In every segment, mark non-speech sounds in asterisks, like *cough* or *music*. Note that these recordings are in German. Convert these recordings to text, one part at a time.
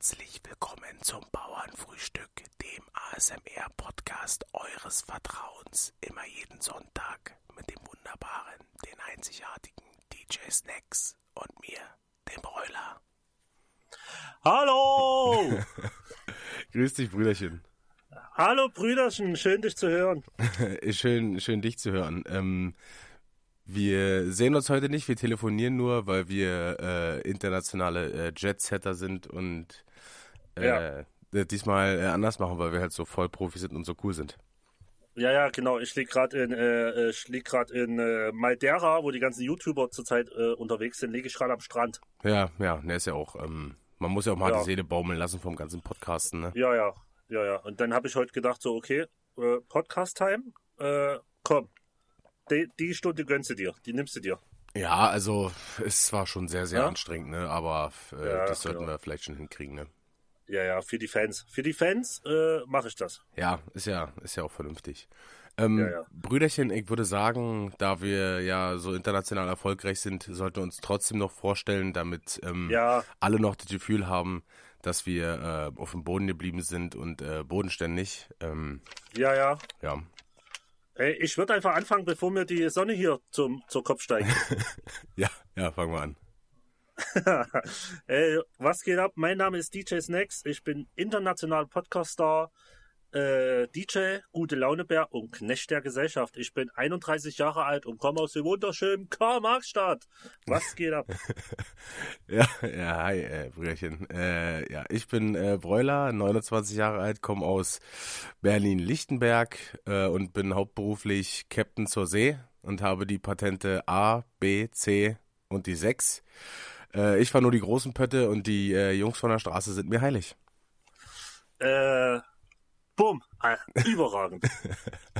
Herzlich willkommen zum Bauernfrühstück, dem ASMR-Podcast eures Vertrauens. Immer jeden Sonntag mit dem wunderbaren, den einzigartigen DJ Snacks und mir, dem Bräuler. Hallo! *laughs* Grüß dich, Brüderchen. Hallo Brüderchen, schön dich zu hören. *laughs* schön, schön dich zu hören. Ähm, wir sehen uns heute nicht, wir telefonieren nur, weil wir äh, internationale äh, Jet-Setter sind und äh, ja. diesmal äh, anders machen, weil wir halt so voll Profi sind und so cool sind. Ja, ja, genau. Ich lieg gerade in, äh, ich lieg gerade in äh, Madeira, wo die ganzen YouTuber zurzeit äh, unterwegs sind. Liege ich gerade am Strand. Ja, ja, ne ist ja auch. Ähm, man muss ja auch mal ja. die Seele baumeln lassen vom ganzen Podcasten, ne? Ja, ja, ja, ja. Und dann habe ich heute gedacht, so, okay, äh, Podcast-Time, äh, komm, die, die, Stunde gönnst du dir, die nimmst du dir. Ja, also es war schon sehr, sehr ja? anstrengend, ne? Aber äh, ja, das sollten genau. wir vielleicht schon hinkriegen, ne? Ja, ja, für die Fans. Für die Fans äh, mache ich das. Ja, ist ja, ist ja auch vernünftig. Ähm, ja, ja. Brüderchen, ich würde sagen, da wir ja so international erfolgreich sind, sollten wir uns trotzdem noch vorstellen, damit ähm, ja. alle noch das Gefühl haben, dass wir äh, auf dem Boden geblieben sind und äh, bodenständig. Ähm, ja, ja. Ja. Hey, ich würde einfach anfangen, bevor mir die Sonne hier zum, zur Kopf steigt. *laughs* ja, ja, fangen wir an. Hey, *laughs* was geht ab? Mein Name ist DJ Snacks. Ich bin international Podcaster, äh, DJ, gute Launebär und Knecht der Gesellschaft. Ich bin 31 Jahre alt und komme aus dem wunderschönen Karl-Marx-Stadt. Was geht ab? *laughs* ja, ja, hi, äh, Brüderchen. Äh, ja, ich bin äh, Bräuler, 29 Jahre alt, komme aus Berlin-Lichtenberg äh, und bin hauptberuflich Captain zur See und habe die Patente A, B, C und die 6. Äh, ich fahre nur die großen Pötte und die äh, Jungs von der Straße sind mir heilig. Äh, bumm, äh, überragend.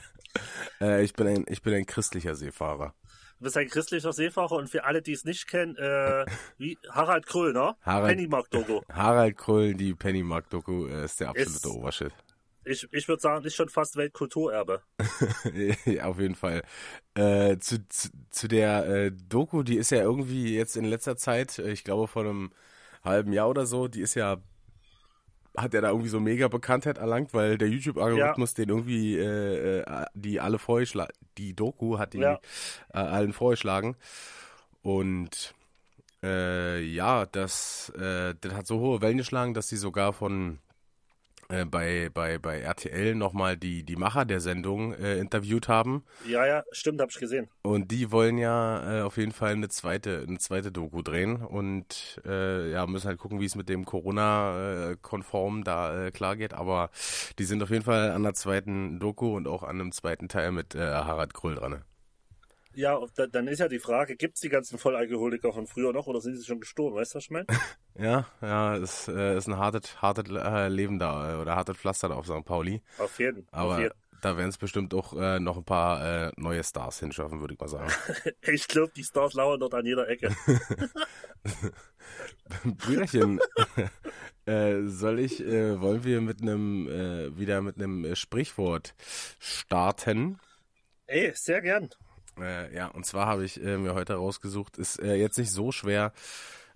*laughs* äh, ich, bin ein, ich bin ein christlicher Seefahrer. Du bist ein christlicher Seefahrer und für alle, die es nicht kennen, äh, wie Harald Kröll, ne? Harald, Pennymark-Doku. Harald Kröll, die Pennymark-Doku, äh, ist der absolute ist, Obershit ich, ich würde sagen, ist schon fast Weltkulturerbe. *laughs* ja, auf jeden Fall. Äh, zu, zu, zu, der äh, Doku, die ist ja irgendwie jetzt in letzter Zeit, äh, ich glaube vor einem halben Jahr oder so, die ist ja, hat er da irgendwie so mega Bekanntheit erlangt, weil der YouTube-Algorithmus ja. den irgendwie, äh, äh die alle vorgeschlagen, die Doku hat die ja. äh, allen vorgeschlagen. Und ja, das, das hat so hohe Wellen geschlagen, dass sie sogar von äh, bei, bei, bei RTL nochmal die, die Macher der Sendung äh, interviewt haben. Ja, ja, stimmt, habe ich gesehen. Und die wollen ja äh, auf jeden Fall eine zweite, eine zweite Doku drehen und äh, ja, müssen halt gucken, wie es mit dem Corona-konform da äh, klar geht. Aber die sind auf jeden Fall an der zweiten Doku und auch an einem zweiten Teil mit äh, Harald Krull dran. Ja, dann ist ja die Frage, gibt es die ganzen Vollalkoholiker von früher noch oder sind sie schon gestorben? Weißt du, was ich meine? *laughs* ja, ja, es äh, ist ein hartes, hartes äh, Leben da äh, oder hartes Pflaster da auf St. Pauli. Auf jeden. Aber auf jeden. da werden es bestimmt auch äh, noch ein paar äh, neue Stars hinschaffen, würde ich mal sagen. *laughs* ich glaube, die Stars lauern dort an jeder Ecke. *laughs* Brüderchen, soll ich, wollen wir mit einem, äh, wieder mit einem Sprichwort starten? Ey, sehr gern. Äh, ja, und zwar habe ich äh, mir heute rausgesucht, ist äh, jetzt nicht so schwer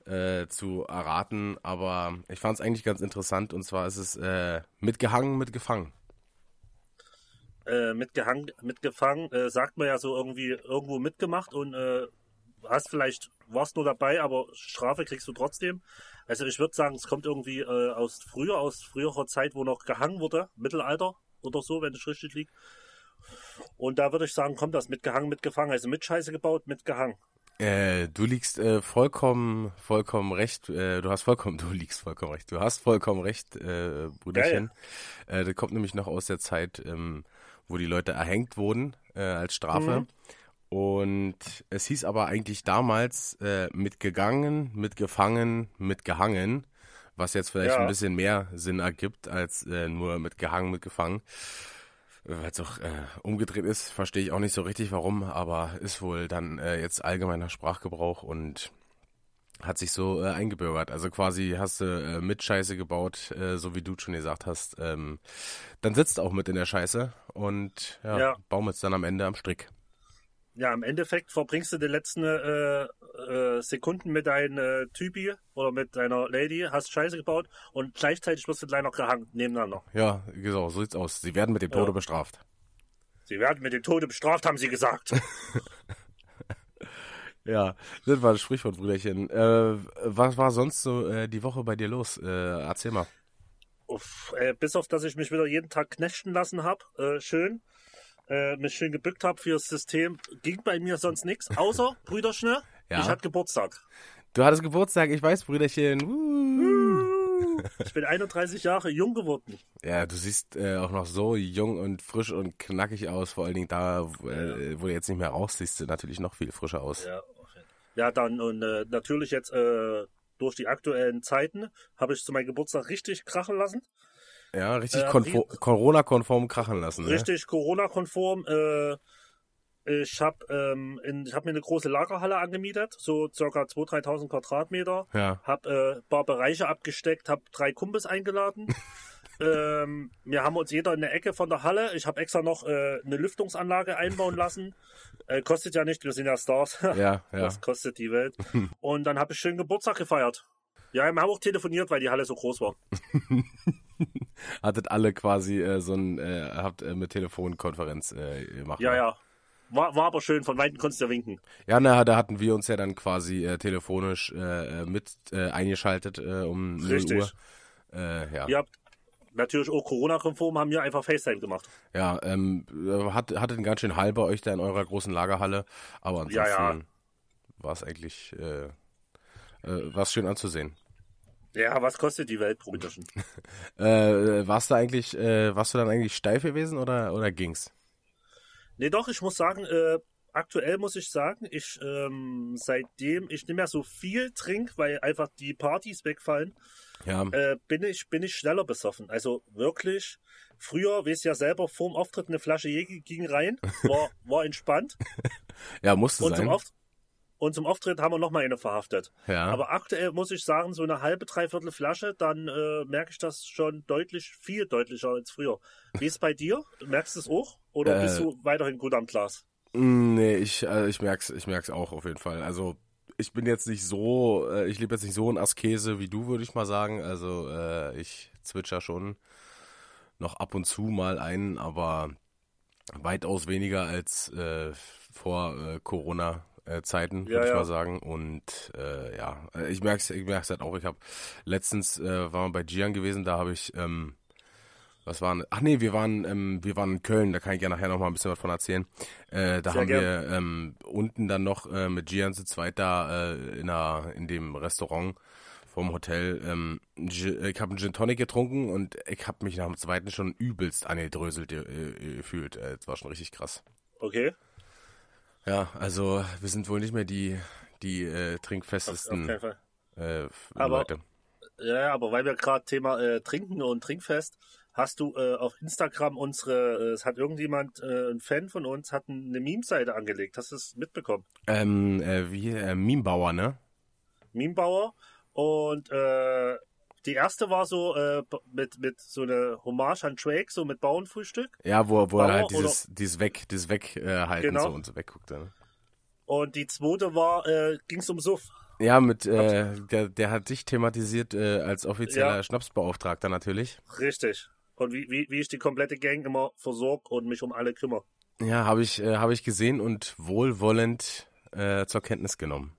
äh, zu erraten, aber ich fand es eigentlich ganz interessant und zwar ist es äh, mitgehangen, mitgefangen. Äh, mitgehangen, mitgefangen, sagt man ja so irgendwie irgendwo mitgemacht und hast vielleicht, warst nur dabei, aber Strafe kriegst du trotzdem. Also ich würde sagen, es kommt irgendwie äh, aus früher, aus früherer Zeit, wo noch gehangen wurde, Mittelalter oder so, wenn es richtig liegt. Und da würde ich sagen, kommt das mitgehangen, mitgefangen. Also mit Scheiße gebaut, mitgehangen. Äh, du liegst äh, vollkommen, vollkommen recht. Äh, du hast vollkommen, *laughs* du liegst vollkommen recht. Du hast vollkommen recht, äh, Brüderchen. Ja, ja. Äh, das kommt nämlich noch aus der Zeit, ähm, wo die Leute erhängt wurden äh, als Strafe. Mhm. Und es hieß aber eigentlich damals äh, mitgegangen, mitgefangen, mitgehangen, was jetzt vielleicht ja. ein bisschen mehr Sinn ergibt als äh, nur mitgehangen, mitgefangen weil es auch äh, umgedreht ist, verstehe ich auch nicht so richtig warum, aber ist wohl dann äh, jetzt allgemeiner Sprachgebrauch und hat sich so äh, eingebürgert. Also quasi hast du äh, mit Scheiße gebaut, äh, so wie du schon gesagt hast. Ähm, dann sitzt auch mit in der Scheiße und ja, ja. baumelst dann am Ende am Strick. Ja, im Endeffekt verbringst du die letzten äh, äh, Sekunden mit deinem äh, Typi oder mit deiner Lady, hast Scheiße gebaut und gleichzeitig wirst du gleich noch gehangen nebeneinander. Ja, genau, so sieht's aus. Sie werden mit dem Tode Ja. bestraft. Sie werden mit dem Tode bestraft, haben sie gesagt. *laughs* Ja, das war das Sprichwort, Brüderchen. Äh, was war sonst so äh, die Woche bei dir los? Äh, erzähl mal. Uff, äh, bis auf, dass ich mich wieder jeden Tag knechten lassen habe, äh, schön, äh, mich schön gebückt habe fürs System, ging bei mir sonst nichts, außer, *laughs* Brüderschne, Ja. ich hatte Geburtstag. Du hattest Geburtstag, ich weiß, Brüderchen. Uh. Ich bin 31 Jahre jung geworden. Ja, du siehst äh, auch noch so jung und frisch und knackig aus. Vor allen Dingen da, wo, äh, wo du jetzt nicht mehr rauchst, siehst du natürlich noch viel frischer aus. Ja, ja dann und äh, natürlich jetzt äh, durch die aktuellen Zeiten habe ich zu meinem Geburtstag richtig krachen lassen. Ja, richtig Äh, konfo- Corona-konform krachen lassen. Ne? Richtig Corona-konform. Äh, ich habe ähm, in- ich hab mir eine große Lagerhalle angemietet, so circa 2.000, 3.000 Quadratmeter. Ja. Hab äh, ein paar Bereiche abgesteckt, hab drei Kumpels eingeladen. *laughs* ähm, wir haben uns jeder in der Ecke von der Halle. Ich habe extra noch äh, eine Lüftungsanlage einbauen lassen. *laughs* Äh, kostet ja nicht, wir sind ja Stars. Ja, ja. *laughs* Das kostet die Welt. Und dann habe ich schön Geburtstag gefeiert. Ja, wir haben auch telefoniert, weil die Halle so groß war. *laughs* Hattet alle quasi äh, so ein, äh, habt äh, mit Telefonkonferenz äh, gemacht. Ja, ne? ja. War, war aber schön, von Weitem konntest du ja winken. Ja, na, da hatten wir uns ja dann quasi äh, telefonisch äh, äh, mit äh, eingeschaltet äh, um 0 Richtig. Uhr. Äh, ja, Ihr habt natürlich auch Corona-konform, haben wir einfach FaceTime gemacht. ja ähm, äh, hat, hattet einen ganz schön Hall bei euch da in eurer großen Lagerhalle, aber ansonsten Ja, ja. war es eigentlich äh, äh, war's schön anzusehen. Ja, was kostet die Welt, Brüderchen? *laughs* Äh, warst du eigentlich, äh, warst du dann eigentlich steif gewesen oder, oder ging's? Nee, doch, ich muss sagen, äh, aktuell muss ich sagen, ich, ähm, seitdem ich nicht mehr so viel trinke, weil einfach die Partys wegfallen, Ja, äh, bin ich, bin ich schneller besoffen. Also wirklich, früher, weißt du ja selber, vorm Auftritt eine Flasche Jäger ging rein, *laughs* war, war entspannt. ja, musste Und zum, sein. Und zum Auftritt haben wir noch mal eine verhaftet. Ja. Aber aktuell muss ich sagen, so eine halbe, dreiviertel Flasche, dann äh, merke ich das schon deutlich, viel deutlicher als früher. Wie ist es bei dir? Merkst du es auch? Oder Äh, bist du weiterhin gut am Glas? Nee, ich, äh, ich merk's, ich merk's auch auf jeden Fall. Also ich bin jetzt nicht so, äh, ich lebe jetzt nicht so in Askese wie du, würde ich mal sagen. Also äh, ich zwitscher schon noch ab und zu mal ein, aber weitaus weniger als äh, vor äh, Corona. Äh, Zeiten, Ja, würde ich ja. mal sagen. Und äh, ja, äh, ich merk's, ich merk's halt auch. Ich habe letztens äh, waren wir bei Gian gewesen, da habe ich ähm, was waren? Ach nee, wir waren, ähm, wir waren in Köln, da kann ich ja nachher noch mal ein bisschen was von erzählen. Äh, da Sehr haben gern. wir ähm, unten dann noch äh, mit Gian zu zweit da äh, in, einer, in dem Restaurant vom Hotel. Ähm, Gin- ich habe einen Gin Tonic getrunken und ich habe mich nach dem zweiten schon übelst angedröselt äh, äh, gefühlt. Äh, das war schon richtig krass. Okay. Ja, also wir sind wohl nicht mehr die, die äh, Auf, auf trinkfestesten keinen Fall. äh, Aber- Leute. Ja, ja, aber weil wir gerade Thema äh, Trinken und Trinkfest, hast du äh, auf Instagram unsere, äh, es hat irgendjemand, äh, ein Fan von uns, hat eine Meme-Seite angelegt. Hast du es mitbekommen? Ähm, äh, wie Memebauer, ne? Memebauer. Und äh, die erste war so äh, mit, mit so eine Hommage an Drake, so mit Bauernfrühstück. Ja, wo, wo er Bauer halt dieses, dieses Weg, dieses Weghalten äh, Genau. so und so wegguckt. Ne? Und die zweite war, äh, ging's um Suff. Ja, mit, äh, der, der hat dich thematisiert äh, als offizieller Ja. Schnapsbeauftragter natürlich. Richtig. Und wie, wie, wie ich die komplette Gang immer versorge und mich um alle kümmere. Ja, habe ich, äh, hab ich gesehen und wohlwollend äh, zur Kenntnis genommen.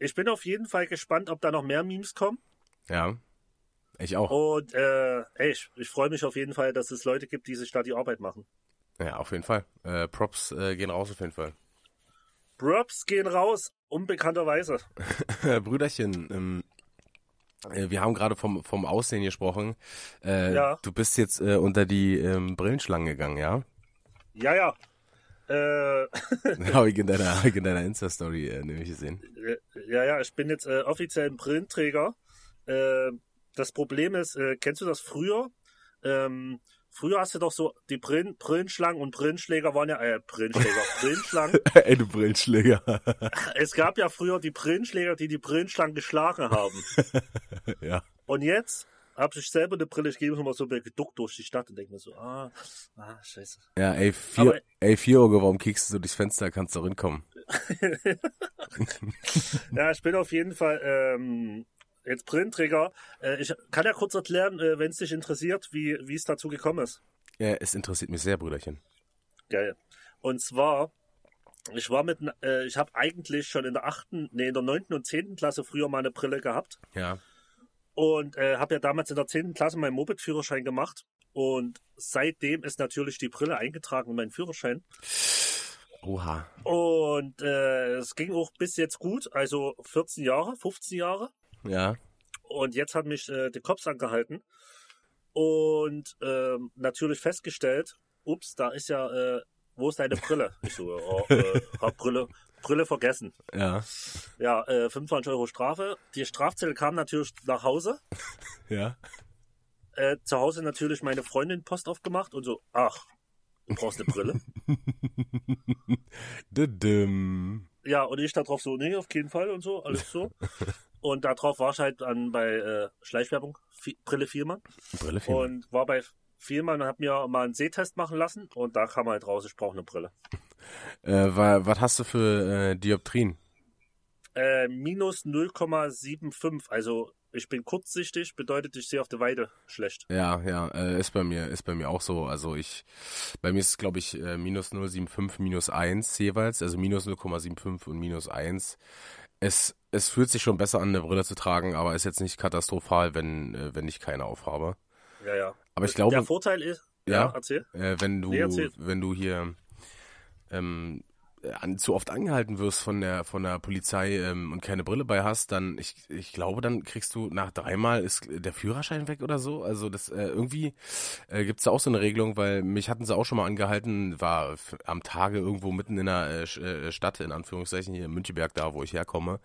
Ich bin auf jeden Fall gespannt, ob da noch mehr Memes kommen. Ja, ich auch. Und äh, ey, ich, ich freue mich auf jeden Fall, dass es Leute gibt, die sich da die Arbeit machen. Ja, auf jeden Fall. Äh, Props äh, gehen raus auf jeden Fall. Props gehen raus, unbekannterweise. *laughs* Brüderchen, ähm, äh, wir haben gerade vom, vom Aussehen gesprochen. Äh, Ja. Du bist jetzt äh, unter die ähm, Brillenschlangen gegangen, ja? Ja, ja. Äh, Habe ich in deiner, *laughs* ich in deiner Insta-Story äh, nämlich gesehen. ja, ja, ich bin jetzt äh, offiziell ein Brillenträger. Das Problem ist, äh, kennst du das früher? Ähm, früher hast du doch so, die Brillen, Brillenschlangen und Brillenschläger waren ja, äh, Brillenschläger, *laughs* Brillenschlangen. *laughs* Ey, du Brillenschläger. *laughs* Es gab ja früher die Brillenschläger, die die Brillenschlangen geschlagen haben. ja. Und jetzt habe ich selber eine Brille, ich gehe immer so geduckt durch die Stadt und denke mir so, ah, ah, scheiße. Ja, ey, vier, Aber- ey, vier Auge, warum kickst du so durchs Fenster, kannst du rinkommen. ja, ich bin auf jeden Fall ähm, jetzt Brillenträger. Äh, ich kann ja kurz erklären, äh, wenn es dich interessiert, wie wie es dazu gekommen ist. Ja, es interessiert mich sehr, Brüderchen. Geil. Und zwar, ich war mit, äh, ich habe eigentlich schon in der achten, nee, in der neunten und zehnten Klasse früher mal eine Brille gehabt. Ja. Und äh, habe ja damals in der zehnten Klasse meinen Moped-Führerschein gemacht. Und seitdem ist natürlich die Brille eingetragen in meinen Führerschein. Oha. Und äh, es ging auch bis jetzt gut, also 14 Jahre, 15 Jahre. Ja. Und jetzt hat mich äh, der Cops angehalten und ähm, natürlich festgestellt, ups, da ist ja, äh, wo ist deine Brille? Ich so, oh, äh, hab Brille, Brille vergessen. Ja. Ja, äh, 25 Euro Strafe. Die Strafzettel kam natürlich nach Hause. *laughs* Ja. Äh, zu Hause natürlich meine Freundin Post aufgemacht und so, ach, du brauchst eine Brille. *laughs* Ja, und ich da drauf so, nee, auf keinen Fall und so, alles so. *laughs* Und darauf war ich halt dann bei äh, Schleichwerbung, Vi Brille Vielmann. Brille viel. Und war bei Vielmann und hab mir mal einen Sehtest machen lassen und da kam halt raus, ich brauche eine Brille. Äh, wa- was hast du für äh, Dioptrien? Äh, minus 0,75, also ich bin kurzsichtig, bedeutet, ich sehe auf der Weide schlecht. Ja, ja, äh, ist bei mir, ist bei mir auch so. Also ich, bei mir ist es glaube ich äh, minus 0,75, minus 1 jeweils, also minus 0,75 und minus 1. Es, es fühlt sich schon besser an, eine Brille zu tragen, aber ist jetzt nicht katastrophal, wenn, äh, wenn ich keine aufhabe. Ja, ja. Aber ich glaube, Der Vorteil ist, ja, Ja. erzähl. äh, wenn du, Nee, erzähl. wenn du hier ähm, äh, an, zu oft angehalten wirst von der von der Polizei ähm, und keine Brille bei hast, dann ich, ich glaube, dann kriegst du nach dreimal ist der Führerschein weg oder so. Also das äh, irgendwie äh, gibt's da auch so eine Regelung, weil mich hatten sie auch schon mal angehalten, war am Tage irgendwo mitten in der äh, äh, Stadt in Anführungszeichen hier in Müncheberg da, wo ich herkomme.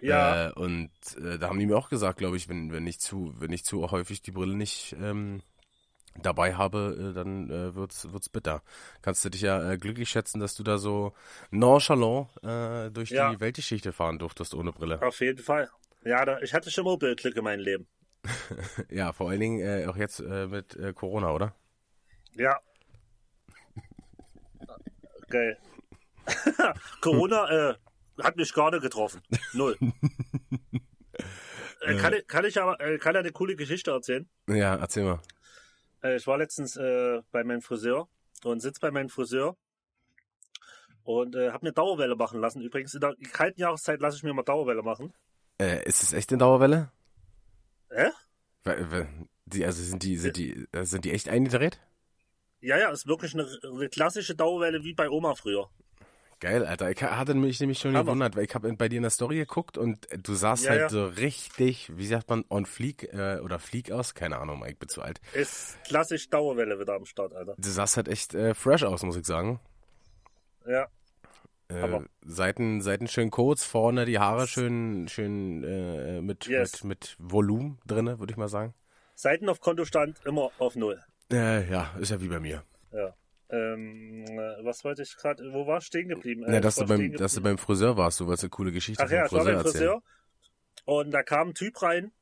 Ja, Äh, und äh, da haben die mir auch gesagt, glaube ich, wenn wenn ich zu wenn ich zu häufig die Brille nicht ähm, dabei habe, äh, dann äh, wird's wird's bitter. Kannst du dich ja äh, glücklich schätzen, dass du da so nonchalant äh, durch Ja. die Weltgeschichte fahren durftest ohne Brille. auf jeden Fall. Ja, da, ich hatte schon mal Glück in meinem Leben. *laughs* Ja, vor allen Dingen äh, auch jetzt äh, mit äh, Corona, oder? Ja. Geil. *laughs* Corona hat mich gar nicht getroffen. Null. *laughs* kann, ich, kann ich aber kann eine coole Geschichte erzählen. Ja, erzähl mal. Äh, ich war letztens äh, bei meinem Friseur und sitz bei meinem Friseur und äh, habe mir Dauerwelle machen lassen. Übrigens in der kalten Jahreszeit lasse ich mir mal Dauerwelle machen. Äh, ist es echt eine Dauerwelle? Hä? Weil- Die, also sind die, sind die, äh, sind die echt eingedreht? Ja, ja, ist wirklich eine, eine klassische Dauerwelle wie bei Oma früher. Geil, Alter. Ich hatte mich nämlich schon Hammer. gewundert, weil ich habe bei dir in der Story geguckt und du sahst Ja, halt ja. so richtig, wie sagt man, on fleek äh, oder fleek aus? Keine Ahnung, ich bin zu alt. Ist klassisch Dauerwelle wieder am Start, Alter. Du sahst halt echt äh, fresh aus, muss ich sagen. Ja, Äh. Seiten, Seiten schön kurz, vorne die Haare schön, schön äh, mit, Yes. mit, mit Volumen drinne, würde ich mal sagen. Seiten auf Kontostand immer auf Null. Äh, ja, ist ja wie bei mir. Ja. Ähm, äh, was wollte ich gerade, wo war ich stehen geblieben? Äh, ja, ich dass, du beim, stehen dass du geblieben. beim Friseur warst, du wolltest eine coole Geschichte Ach ja, ich vom war Friseur beim erzählen. Friseur und da kam ein Typ rein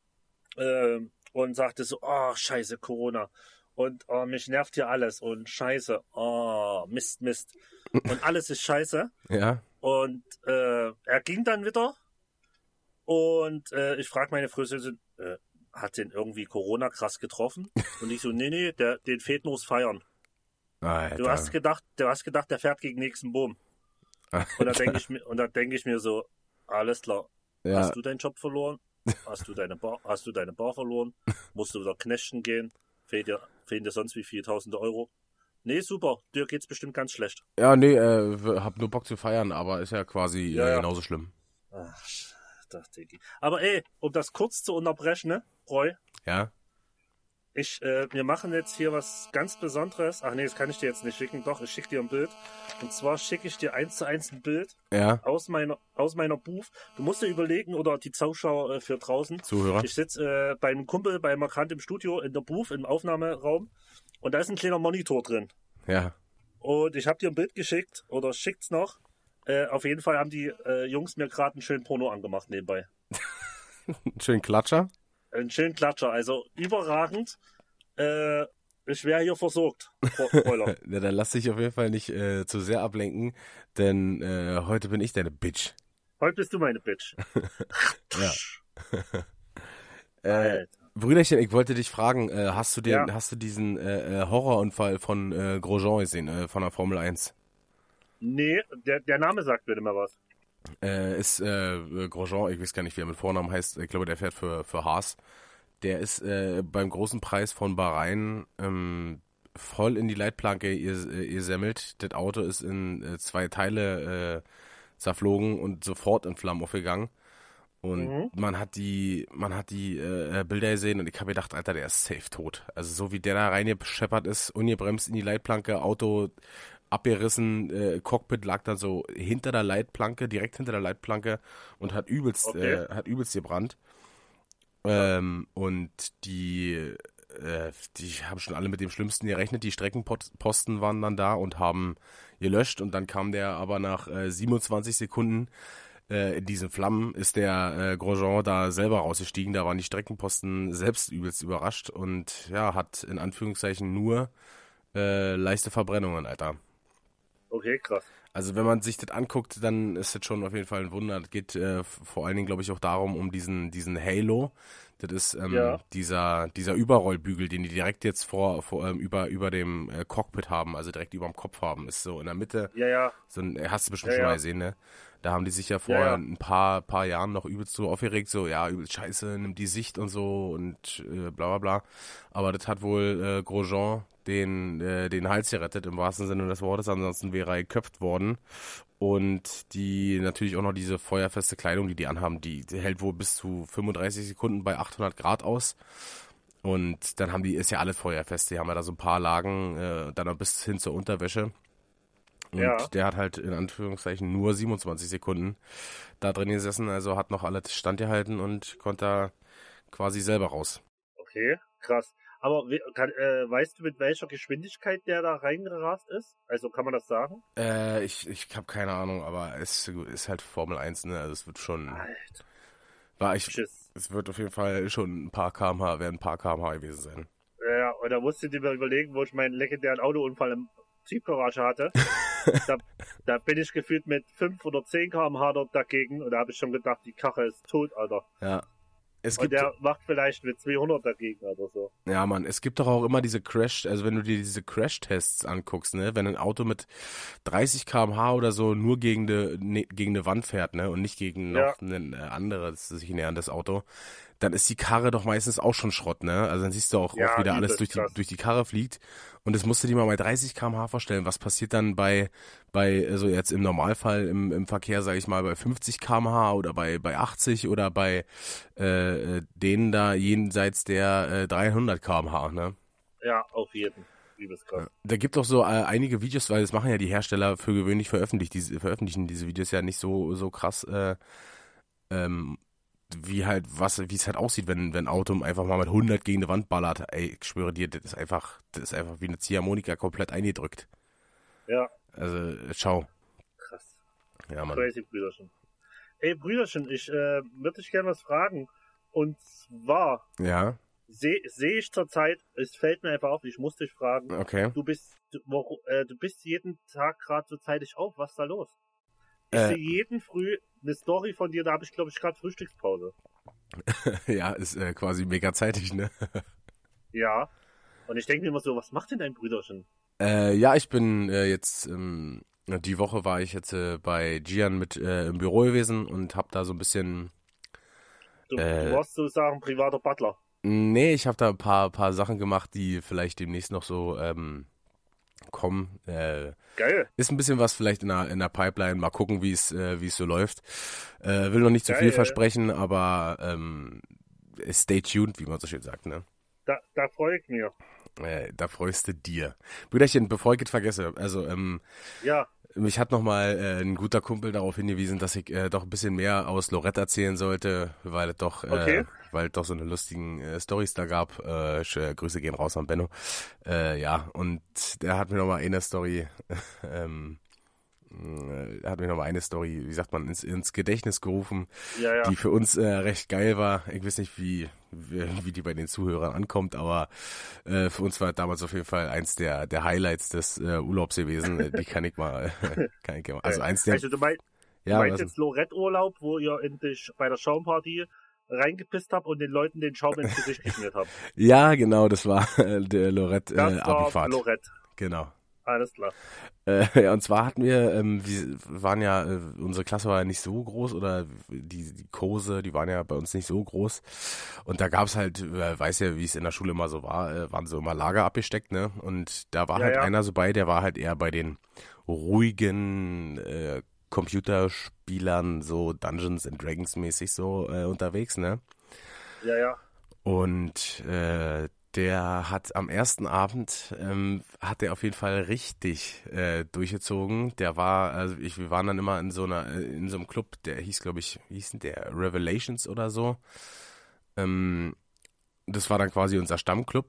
äh, und sagte so, oh, scheiße, Corona. Und oh, mich nervt hier alles und scheiße, oh, Mist, Mist. *laughs* Und alles ist scheiße. Ja, Und äh, er ging dann wieder und äh, ich frage meine Friseurin, äh, hat den irgendwie Corona krass getroffen? Und ich so, nee, nee, der, den fehlt nur das Feiern. Alter. Du hast gedacht, du hast gedacht, der fährt gegen nächsten Boom. Und da denke ich mir, und da denke ich mir so, alles klar, ja, hast du deinen Job verloren? Hast du deine Bar, hast du deine Bar verloren? Musst du wieder Knechten gehen? Fehlt dir, fehlen dir sonst wie viele tausende Euro? Nee, super, dir geht's bestimmt ganz schlecht. ja, nee, äh, hab nur Bock zu feiern, aber ist ja quasi Ja, äh, ja. genauso schlimm. Ach, dachte ich. Aber ey, um das kurz zu unterbrechen, ne, Roy, Ja, ich, äh, wir machen jetzt hier was ganz Besonderes. Ach nee, das kann ich dir jetzt nicht schicken. Doch, ich schicke dir ein Bild. Und zwar schicke ich dir eins zu eins ein Bild ja, aus meiner, aus meiner Booth. Du musst dir überlegen, oder die Zuschauer äh, für draußen. Zuhörer. Ich sitze äh, bei einem Kumpel bei Markant im Studio in der Booth, im Aufnahmeraum. Und da ist ein kleiner Monitor drin. Ja, Und ich habe dir ein Bild geschickt, oder schickt's noch. Äh, auf jeden Fall haben die äh, Jungs mir gerade einen schönen Porno angemacht nebenbei. *laughs* schön Klatscher. Einen schönen Klatscher, also überragend. Äh, Ich wäre hier versorgt. *laughs* Ja, dann lass dich auf jeden Fall nicht äh, zu sehr ablenken, denn äh, heute bin ich deine Bitch. Heute bist du meine Bitch. *laughs* *laughs* äh, Brüderchen, ich wollte dich fragen, äh, hast du den, ja. hast du diesen äh, äh Horrorunfall von Grosjean gesehen, äh, von der Formel 1? Nee, der, der Name sagt mir immer was. Äh, ist äh, Grosjean, ich weiß gar nicht, wie er mit Vornamen heißt, ich glaube, der fährt für, für Haas. Der ist äh, beim großen Preis von Bahrain ähm, voll in die Leitplanke gesemmelt. Das Auto ist in äh, zwei Teile äh, zerflogen und sofort in Flammen aufgegangen. Und mhm. man hat die, man hat die äh, Bilder gesehen und ich habe gedacht, Alter, der ist safe tot. Also so wie der da reingescheppert ist, ungebremst in die Leitplanke, Auto abgerissen, äh, Cockpit lag dann so hinter der Leitplanke, direkt hinter der Leitplanke und hat übelst, okay. äh, hat übelst gebrannt. Ähm, und die, äh, die haben schon alle mit dem Schlimmsten gerechnet. Die Streckenposten waren dann da und haben gelöscht und dann kam der aber nach äh, 27 Sekunden äh, in diesen Flammen ist der äh, Grosjean da selber rausgestiegen. Da waren die Streckenposten selbst übelst überrascht und ja, hat in Anführungszeichen nur äh, leichte Verbrennungen, Alter. Okay, krass. Also wenn man sich das anguckt, dann ist das schon auf jeden Fall ein Wunder. Es geht äh, vor allen Dingen, glaube ich, auch darum, um diesen, diesen Halo. Das ist ähm, ja. dieser, dieser Überrollbügel, den die direkt jetzt vor, vor ähm, über, über dem äh, Cockpit haben, also direkt über dem Kopf haben. Ist so in der Mitte. Ja, ja. So ein, hast du bestimmt ja, schon mal gesehen, ne? Da haben die sich ja vor ja, ein paar, paar Jahren noch übelst so aufgeregt, so, ja, übelst scheiße, nimmt die Sicht und so und äh, bla bla bla. Aber das hat wohl äh, Grosjean den, äh, den Hals gerettet, im wahrsten Sinne des Wortes, ansonsten wäre er geköpft worden. Und die natürlich auch noch diese feuerfeste Kleidung, die die anhaben, die, die hält wohl bis zu 35 Sekunden bei 800 Grad aus. Und dann haben die, ist ja alles feuerfest, die haben ja da so ein paar Lagen, äh, dann noch bis hin zur Unterwäsche. Und ja. der hat halt in Anführungszeichen nur 27 Sekunden da drin gesessen, also hat noch alles standgehalten und konnte da quasi selber raus. Okay, krass. Aber kann, äh, weißt du, mit welcher Geschwindigkeit der da reingerast ist? Also kann man das sagen? Äh, ich, ich habe keine Ahnung, aber es ist halt Formel 1, ne? Also es wird schon. Alter. War ich. Tschüss. Es wird auf jeden Fall schon ein paar kmh, werden ein paar kmh gewesen sein. Ja, und da musste ich mir überlegen, wo ich meinen legendären Autounfall im Tiefgarage hatte. *laughs* da, da, bin ich gefühlt mit 5 oder 10 kmh dort dagegen und da habe ich schon gedacht, die Karre ist tot, Alter. Ja, es und der macht vielleicht mit 200 dagegen oder so. Ja, Mann, es gibt doch auch immer diese Crash, also wenn du dir diese Crash-Tests anguckst, ne, wenn ein Auto mit 30 km/h oder so nur gegen eine, ne, gegen Wand fährt, ne, und nicht gegen noch ja. ein äh, anderes, sich näherndes Auto, dann ist die Karre doch meistens auch schon Schrott, ne? Also dann siehst du auch, ja, auch wieder alles durch die, durch die Karre fliegt. Und das musst du dir mal bei 30 km/h vorstellen. Was passiert dann bei, bei, also jetzt im Normalfall im, im Verkehr, sage ich mal, bei 50 km/h oder bei, bei 80 oder bei äh, äh, denen da jenseits der äh, 300 km/h, ne? Ja, auf jeden. Da gibt auch so äh, einige Videos, weil das machen ja die Hersteller für gewöhnlich veröffentlicht, diese, veröffentlichen diese Videos ja nicht so, so krass, äh, ähm, wie halt, was, wie es halt aussieht, wenn, wenn Auto einfach mal mit 100 gegen die Wand ballert. Ey, ich schwöre dir, das ist einfach, das ist einfach wie eine Ziehharmonika komplett eingedrückt. Ja. Also, schau. Krass. Ja, Mann. Crazy, Brüderchen. Ey, Brüderchen, ich äh, würde dich gerne was fragen. Und zwar. Ja. Sehe seh ich zurzeit, es fällt mir einfach auf, ich muss dich fragen. Okay. Du bist, du, äh, du bist jeden Tag gerade so zeitig auf. Was ist da los? Ich äh, sehe jeden Früh eine Story von dir, da habe ich, glaube ich, gerade Frühstückspause. *laughs* ja, ist äh, quasi mega zeitig, ne? *laughs* ja. Und ich denke mir immer so, was macht denn dein Brüderchen? Äh, ja, ich bin äh, jetzt, ähm, die Woche war ich jetzt äh, bei Gian mit äh, im Büro gewesen und habe da so ein bisschen. Du, äh, du warst sozusagen privater Butler. Nee, ich habe da ein paar, paar Sachen gemacht, die vielleicht demnächst noch so ähm, kommen. Äh, Geil. Ist ein bisschen was vielleicht in der, in der Pipeline. Mal gucken, wie es äh, wie es so läuft. Äh, will noch nicht zu viel versprechen, aber ähm, stay tuned, wie man so schön sagt, ne? Da, da freue ich mich. Äh, da freust du dir. Brüderchen, bevor ich es vergesse, also ähm, ja. Mich hat nochmal äh, ein guter Kumpel darauf hingewiesen, dass ich äh, doch ein bisschen mehr aus Lorette erzählen sollte, weil es doch, äh, okay. weil es doch so eine lustigen äh, Stories da gab. Äh, äh, Grüße gehen raus an Benno. Äh, ja, und der hat mir nochmal eine Story *laughs* ähm, äh, hat mir nochmal eine Story, wie sagt man, ins, ins Gedächtnis gerufen, Ja, ja. die für uns äh, recht geil war. Ich weiß nicht, wie, wie, wie die bei den Zuhörern ankommt, aber äh, für uns war damals auf jeden Fall eins der, der Highlights des äh, Urlaubs gewesen. Äh, die kann ich mal, äh, *laughs* kann ich mal. Also eins der, also du, mein, ja, du meinst jetzt Lorette-Urlaub, wo ihr die, bei der Schaumparty reingepisst habt und den Leuten den Schaum ins Gesicht *laughs* geschmiert habt. ja, genau, das war äh, der Lorette äh. Lorette. Genau. Alles klar. Äh, *laughs* ja, und zwar hatten wir, ähm, wir waren ja, äh, unsere Klasse war ja nicht so groß oder die, die Kurse, die waren ja bei uns nicht so groß. Und da gab's halt, äh, weiß ja, wie es in der Schule immer so war, äh, waren so immer Lager abgesteckt, ne? Und da war Ja, halt ja. einer so bei, der war halt eher bei den ruhigen äh, Computerspielern, so Dungeons and Dragons mäßig so äh, unterwegs, ne? Ja, ja. Und äh, der hat am ersten Abend ähm, hat er auf jeden Fall richtig äh, durchgezogen. Der war, also ich, wir waren dann immer in so einer, äh, in so einem Club, der hieß, glaube ich, wie hieß denn der Revelations oder so. Ähm, das war dann quasi unser Stammclub.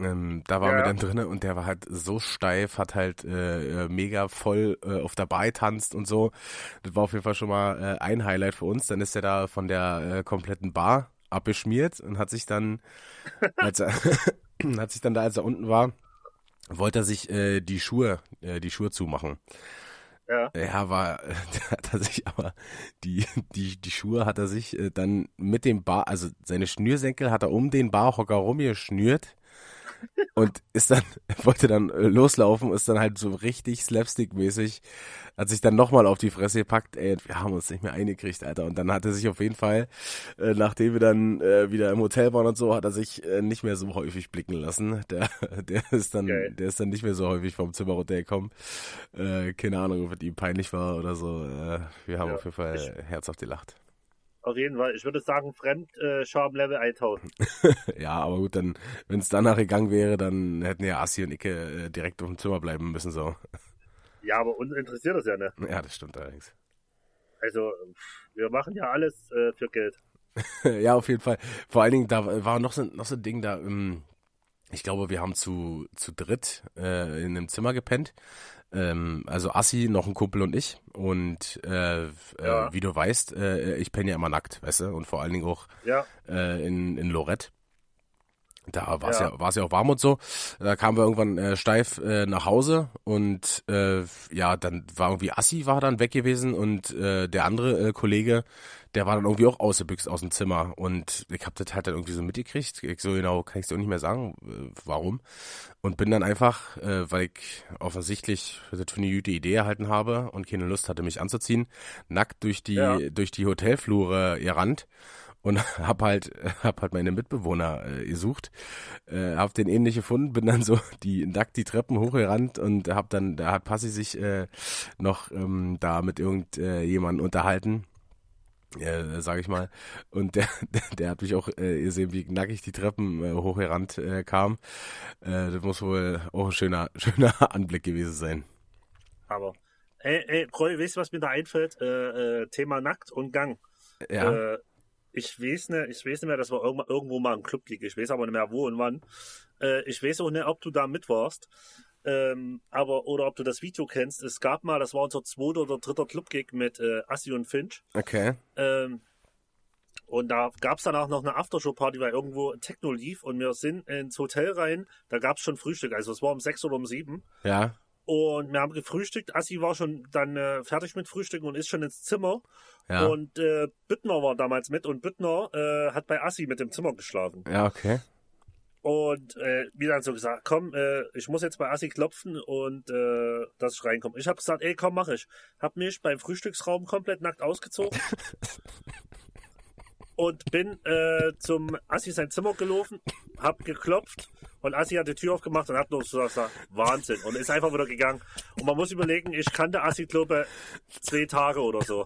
Ähm, da waren Ja. wir dann drinnen und der war halt so steif, hat halt äh, äh, mega voll äh, auf der Bar tanzt und so. Das war auf jeden Fall schon mal äh, ein Highlight für uns. Dann ist er da von der äh, kompletten Bar abgeschmiert und hat sich dann, *laughs* als er, *clears throat* hat sich dann da, als er unten war, wollte er sich äh, die Schuhe, äh, die Schuhe zumachen. Ja. Ja, war, *laughs* da hat er sich aber, die, die, die Schuhe hat er sich äh, dann mit dem Bar, also seine Schnürsenkel hat er um den Barhocker rumgeschnürt und ist dann, *laughs* wollte dann äh, loslaufen, ist dann halt so richtig slapstick-mäßig, hat sich dann nochmal auf die Fresse gepackt, ey, wir haben uns nicht mehr eingekriegt, Alter. Und dann hat er sich auf jeden Fall, äh, nachdem wir dann äh, wieder im Hotel waren und so, hat er sich äh, nicht mehr so häufig blicken lassen. Der, *laughs* der ist dann, Geil. der ist dann nicht mehr so häufig vom Zimmer runtergekommen. Äh, keine Ahnung, ob es ihm peinlich war oder so. Äh, wir haben Ja. auf jeden Fall herzhaft gelacht. Auf jeden Fall. Ich würde sagen, Fremdscham Level 1000. *laughs* Ja, aber gut, dann, wenn es danach gegangen wäre, dann hätten ja Assi und Icke äh, direkt auf dem Zimmer bleiben müssen, so. *laughs* Ja, aber uns interessiert das ja nicht. Ja, das stimmt allerdings. Also, wir machen ja alles äh, für Geld. *laughs* ja, auf jeden Fall. Vor allen Dingen, da war noch so, noch so ein Ding da, ähm, ich glaube, wir haben zu, zu dritt äh, in einem Zimmer gepennt. Ähm, also Assi, noch ein Kumpel und ich. Und äh, Ja. äh, wie du weißt, äh, ich penne ja immer nackt, weißt du? Und vor allen Dingen auch Ja, äh, in, in Lorette. Da war es Ja. ja, war's ja auch warm und so. Da kamen wir irgendwann äh, steif äh, nach Hause und äh, ja, dann war irgendwie Assi war dann weg gewesen und äh, der andere äh, Kollege, der war dann irgendwie auch ausgebüxt aus dem Zimmer und ich hab das halt dann irgendwie so mitgekriegt. Ich so genau kann ich so nicht mehr sagen, äh, warum. Und bin dann einfach, äh, weil ich offensichtlich das für eine gute Idee erhalten habe und keine Lust hatte, mich anzuziehen, nackt durch die Ja. durch die Hotelflure gerannt und *laughs* hab halt hab halt meine Mitbewohner äh, gesucht, äh, hab den ähnlich gefunden, bin dann so *laughs* die nackt die Treppen hochgerannt und hab dann da hat Passi sich äh, noch ähm, da mit irgendjemandem unterhalten. Äh, sag ich mal. Und der, *laughs* der, der hat mich auch äh, gesehen, wie nackig die Treppen äh, hochgerannt äh, kam. Äh, das muss wohl auch ein schöner, schöner Anblick gewesen sein. aber. Ey, ey, Roy, weißt du, was mir da einfällt? Äh, äh, Thema Nackt und Gang. Ja. Äh, ich weiß nicht, ich weiß nicht mehr, dass wir irgendwo, mal im Club liegen. Ich weiß aber nicht mehr wo und wann. Äh, ich weiß auch nicht, ob du da mit warst. Ähm, aber, oder ob du das Video kennst. Es gab mal, das war unser zweiter oder dritter Club-Gig mit äh, Assi und Finch. Okay. Ähm, und da gab es danach noch eine Aftershow-Party, weil irgendwo Techno lief und wir sind ins Hotel rein. Da gab es schon Frühstück, also es war um sechs oder um sieben. Ja. Und wir haben gefrühstückt. Assi war schon dann äh, fertig mit Frühstücken und ist schon ins Zimmer. Ja. Und äh, Büttner war damals mit und Büttner äh, hat bei Assi mit dem Zimmer geschlafen. Ja, okay. Und äh, mir dann so gesagt, komm, äh, ich muss jetzt bei Assi klopfen und äh, dass ich reinkomme. Ich habe gesagt, ey, komm, mach ich. Hab mich beim Frühstücksraum komplett nackt ausgezogen. *laughs* und bin äh, zum Assi sein Zimmer gelaufen, hab geklopft und Assi hat die Tür aufgemacht und hat nur so gesagt, Wahnsinn und ist einfach wieder gegangen. Und man muss überlegen, ich kannte Assi glaube zwei Tage oder so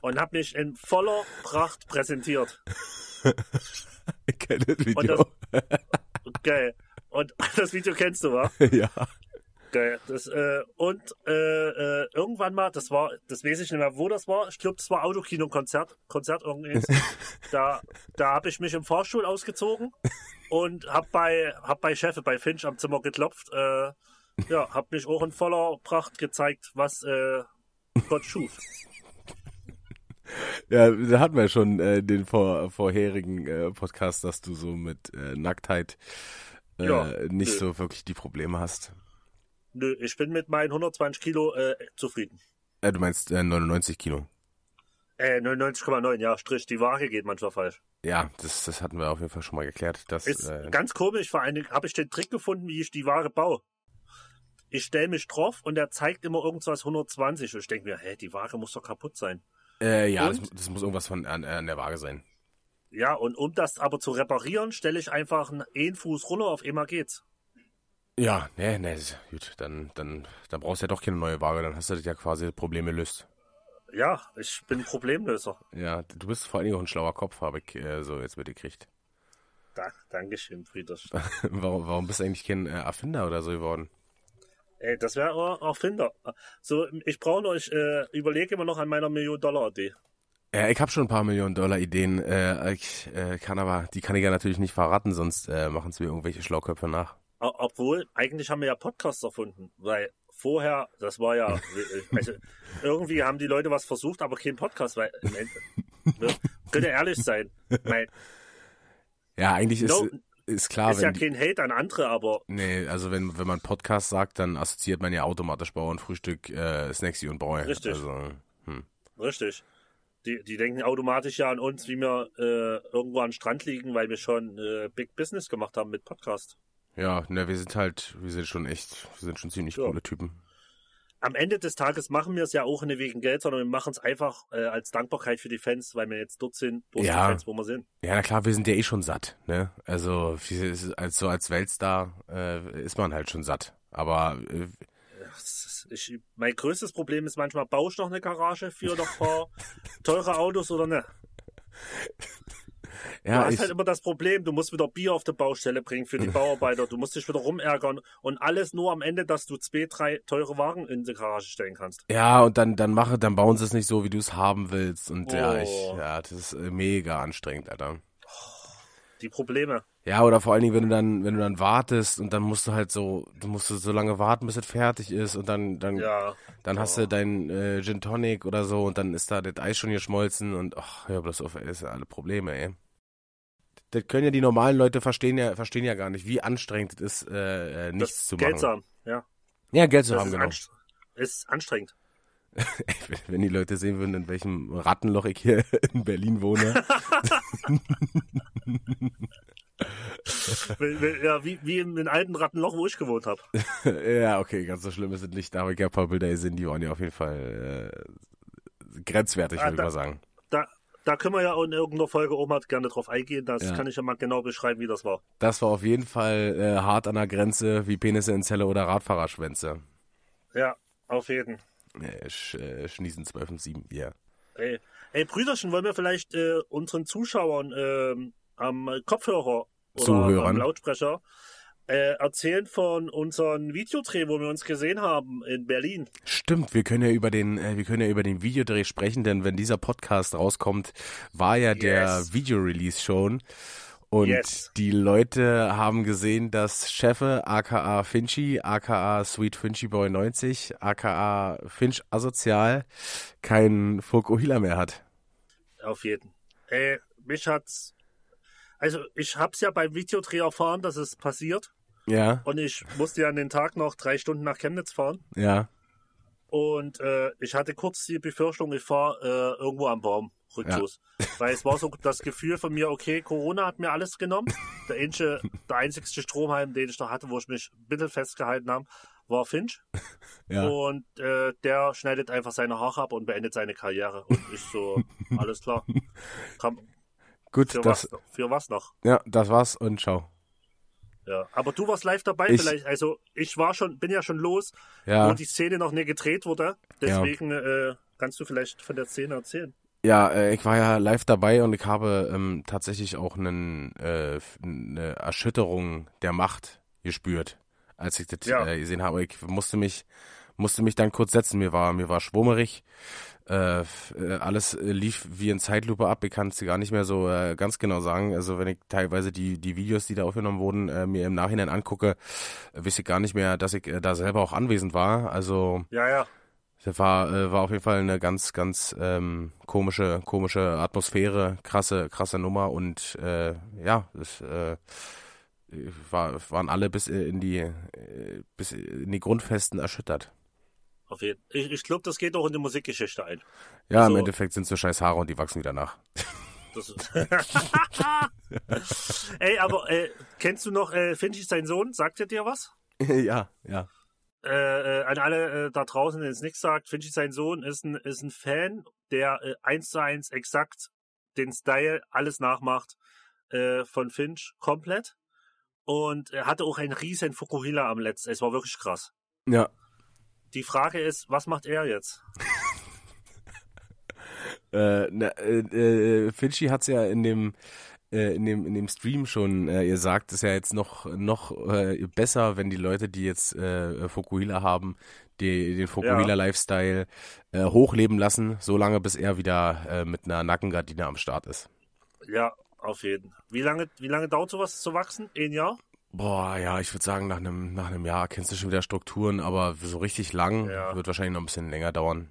und hab mich in voller Pracht präsentiert. *laughs* Ich kenne das Und Video. das, geil. Und *laughs* das Video kennst du, wa? ja. Geil. Das, äh, und äh, äh, irgendwann mal, das war, das weiß ich nicht mehr, wo das war. Ich glaube, das war Autokino-Konzert, Konzert irgendwas. *laughs* da da habe ich mich im Fahrstuhl ausgezogen und hab bei, hab bei Chefe, bei Finch am Zimmer geklopft. Äh, ja, hab mich auch in voller Pracht gezeigt, was äh, Gott schuf. *laughs* Ja, da hatten wir schon äh, den vor, vorherigen äh, Podcast, dass du so mit äh, Nacktheit äh, Ja, nicht nö. so wirklich die Probleme hast. Nö, ich bin mit meinen 120 Kilo äh, zufrieden. Äh, du meinst äh, 99 Kilo. Äh, 99,9, ja, Strich. Die Waage geht manchmal falsch. Ja, das, das hatten wir auf jeden Fall schon mal geklärt. Dass, Ist äh, ganz komisch, vor allen Dingen habe ich den Trick gefunden, wie ich die Waage baue. Ich stelle mich drauf und der zeigt immer irgendwas 120 und ich denke mir, hä, die Waage muss doch kaputt sein. äh, ja, das, das muss irgendwas von an, an der Waage sein. Ja, und um das aber zu reparieren, stelle ich einfach einen Fuß runter, auf einmal geht's. Ja, nee, nee, ist- gut, dann, dann, dann brauchst du ja doch keine neue Waage, dann hast du ja quasi Probleme gelöst. Ja, ich bin Problemlöser. Ja, du bist vor allen Dingen auch ein schlauer Kopf, habe ich äh, so jetzt mitgekriegt. Da, Dankeschön, Friedrich. *laughs* warum, warum bist du eigentlich kein äh, Erfinder oder so geworden? Ey, das wäre auch Erfinder. So, ich brauche noch, ich äh, überlege immer noch an meiner Million-Dollar-Idee. Ja, ich habe schon ein paar Millionen Dollar Ideen. Äh, ich äh, kann aber, die kann ich ja natürlich nicht verraten, sonst äh, machen es mir irgendwelche Schlauköpfe nach. Obwohl, eigentlich haben wir ja Podcasts erfunden, weil vorher, das war ja, *laughs* also, irgendwie haben die Leute was versucht, aber kein Podcast, weil, wir können ehrlich sein, mein, Ja, eigentlich ist, No, ist klar, ist ja die, kein Hate an andere, aber nee, also wenn, wenn man Podcast sagt, dann assoziiert man ja automatisch Bauern, Frühstück, äh, Snacksy und Bräu. Richtig. Also, hm. richtig. Die, die denken automatisch ja an uns, wie wir äh, irgendwo am Strand liegen, weil wir schon äh, Big Business gemacht haben mit Podcast. Ja, ne, wir sind halt, wir sind schon echt, wir sind schon ziemlich Ja. coole Typen. Am Ende des Tages machen wir es ja auch nicht wegen Geld, sondern wir machen es einfach äh, als Dankbarkeit für die Fans, weil wir jetzt dort sind, durch Ja. die Fans, wo wir sind. Ja, na klar, wir sind ja eh schon satt, ne? Also als so als Weltstar äh, ist man halt schon satt. Aber äh, Ich, mein größtes Problem ist manchmal, baue ich noch eine Garage für noch ein paar teure Autos oder ne? *laughs* Du ja, hast ich, halt immer das Problem, du musst wieder Bier auf die Baustelle bringen für die *laughs* Bauarbeiter, du musst dich wieder rumärgern und alles nur am Ende, dass du zwei, drei teure Wagen in die Garage stellen kannst. ja und dann dann mache, dann bauen sie es nicht so, wie du es haben willst. Und ja, ich, Oh. ja, das ist äh, mega anstrengend, Alter. Die Probleme. Ja, oder vor allen Dingen, wenn du dann, wenn du dann wartest und dann musst du halt so, du musst so lange warten, bis es fertig ist und dann, dann, Ja, dann hast Oh. du dein äh, Gin Tonic oder so und dann ist da das Eis schon geschmolzen und ach, hör bloß auf, ey, das sind alle Probleme, ey. Das können ja die normalen Leute verstehen ja, verstehen ja gar nicht, wie anstrengend es ist, äh, äh, nichts das zu Geld machen. zu haben. Ja, Ja, Geld zu das haben, ist, genau. anst ist anstrengend. *laughs* Wenn- die Leute sehen würden, in welchem Rattenloch ich hier *laughs* in Berlin wohne. *laughs* Ja, wie, wie im, im alten Rattenloch, wo ich gewohnt habe. ja, okay, ganz so schlimm ist es nicht. Da habe ich ja paar Bilder gesehen, die waren ja auf jeden Fall äh, grenzwertig, Ah, würde ich mal sagen. Da, können wir ja in irgendeiner Folge auch mal gerne drauf eingehen. Das Ja. kann ich ja mal genau beschreiben, wie das war. Das war auf jeden Fall äh, hart an der Grenze, wie Penisse in Zelle oder Radfahrerschwänze. Ja, auf jeden. Äh, sch, äh, Schniesen 12 und 7, ja. Ey, ey Brüderchen, wollen wir vielleicht äh, unseren Zuschauern ähm, am Kopfhörer oder Zuhörern. am Lautsprecher äh, erzählen von unserem Videodreh, wo wir uns gesehen haben in Berlin. Stimmt, wir können ja über den, äh, wir können ja über den Videodreh sprechen, denn wenn dieser Podcast rauskommt, war ja der Yes. Videorelease schon. Und Yes. die Leute haben gesehen, dass Chefe, aka Finchy, aka Sweet Finchy Boy 90, aka Finch Asozial, keinen Fukuhila mehr hat. Auf jeden. Äh, mich hat's. Also, ich hab's ja beim Videodreh erfahren, dass es passiert. Ja, Und ich musste ja an den Tag noch drei Stunden nach Chemnitz fahren. ja, Und äh, ich hatte kurz die Befürchtung, ich fahre äh, irgendwo am Baum rücklos. Weil es war *laughs* so das Gefühl von mir, okay, Corona hat mir alles genommen. Der einzige, der einzigste Stromheim, den ich noch hatte, wo ich mich ein bisschen festgehalten habe, war Finch. ja. Und äh, der schneidet einfach seine Haare ab und beendet seine Karriere. Und ich so, *laughs* alles klar. Komm, Gut, für, das, was, für was noch? ja, das war's und ciao. Ja, aber du warst live dabei Ich- vielleicht. Also ich war schon, bin ja schon los, Ja. wo die Szene noch nicht gedreht wurde. Deswegen äh, kannst du vielleicht von der Szene erzählen. Ja, äh, ich war ja live dabei und ich habe ähm, tatsächlich auch einen, äh, eine Erschütterung der Macht gespürt, als ich das Ja. äh, gesehen habe. Ich musste mich, musste mich dann kurz setzen. Mir war, mir war schwummerig. Äh, äh alles lief wie in Zeitlupe ab. Ich kann es gar nicht mehr so äh, ganz genau sagen. Also wenn ich teilweise die, die Videos, die da aufgenommen wurden, äh, mir im Nachhinein angucke, äh, weiß ich gar nicht mehr, dass ich äh, da selber auch anwesend war. Also ja, ja. Das war, äh, war auf jeden Fall eine ganz, ganz ähm, komische, komische Atmosphäre, krasse, krasse Nummer und äh, ja, es äh, war, waren alle bis in die äh, bis in die Grundfesten erschüttert. Auf jeden Ich, ich glaube, das geht auch in die Musikgeschichte ein. Ja, also, im Endeffekt sind es so scheiß Haare und die wachsen wieder nach. *laughs* Ey, aber äh, kennst du noch äh, Finchi, sein Sohn? Sagt er dir was? *laughs* ja, ja. Äh, äh, an alle äh, da draußen, denen es nichts sagt, Finchi, sein Sohn, ist ein, ist ein Fan, der äh, eins zu eins exakt den Style, alles nachmacht von Finch komplett. Und er hatte auch einen riesen Fukuhila am letzten. Es war wirklich krass. Ja. Die Frage ist, was macht er jetzt? *laughs* äh, na, äh, äh, Finchi hat es ja in dem äh, in dem in dem Stream schon äh, ihr sagt, ist ja jetzt noch noch äh, besser, wenn die Leute, die jetzt äh, Fukuhila haben, die, den Fukuhila ja. Lifestyle äh, hochleben lassen, solange bis er wieder äh, mit einer Nackengardine am Start ist. Ja, auf jeden. Wie lange wie lange dauert sowas zu wachsen? Ein Jahr? Boah, ja, ich würde sagen, nach einem, nach einem Jahr kennst du schon wieder Strukturen, aber so richtig lang ja. wird wahrscheinlich noch ein bisschen länger dauern.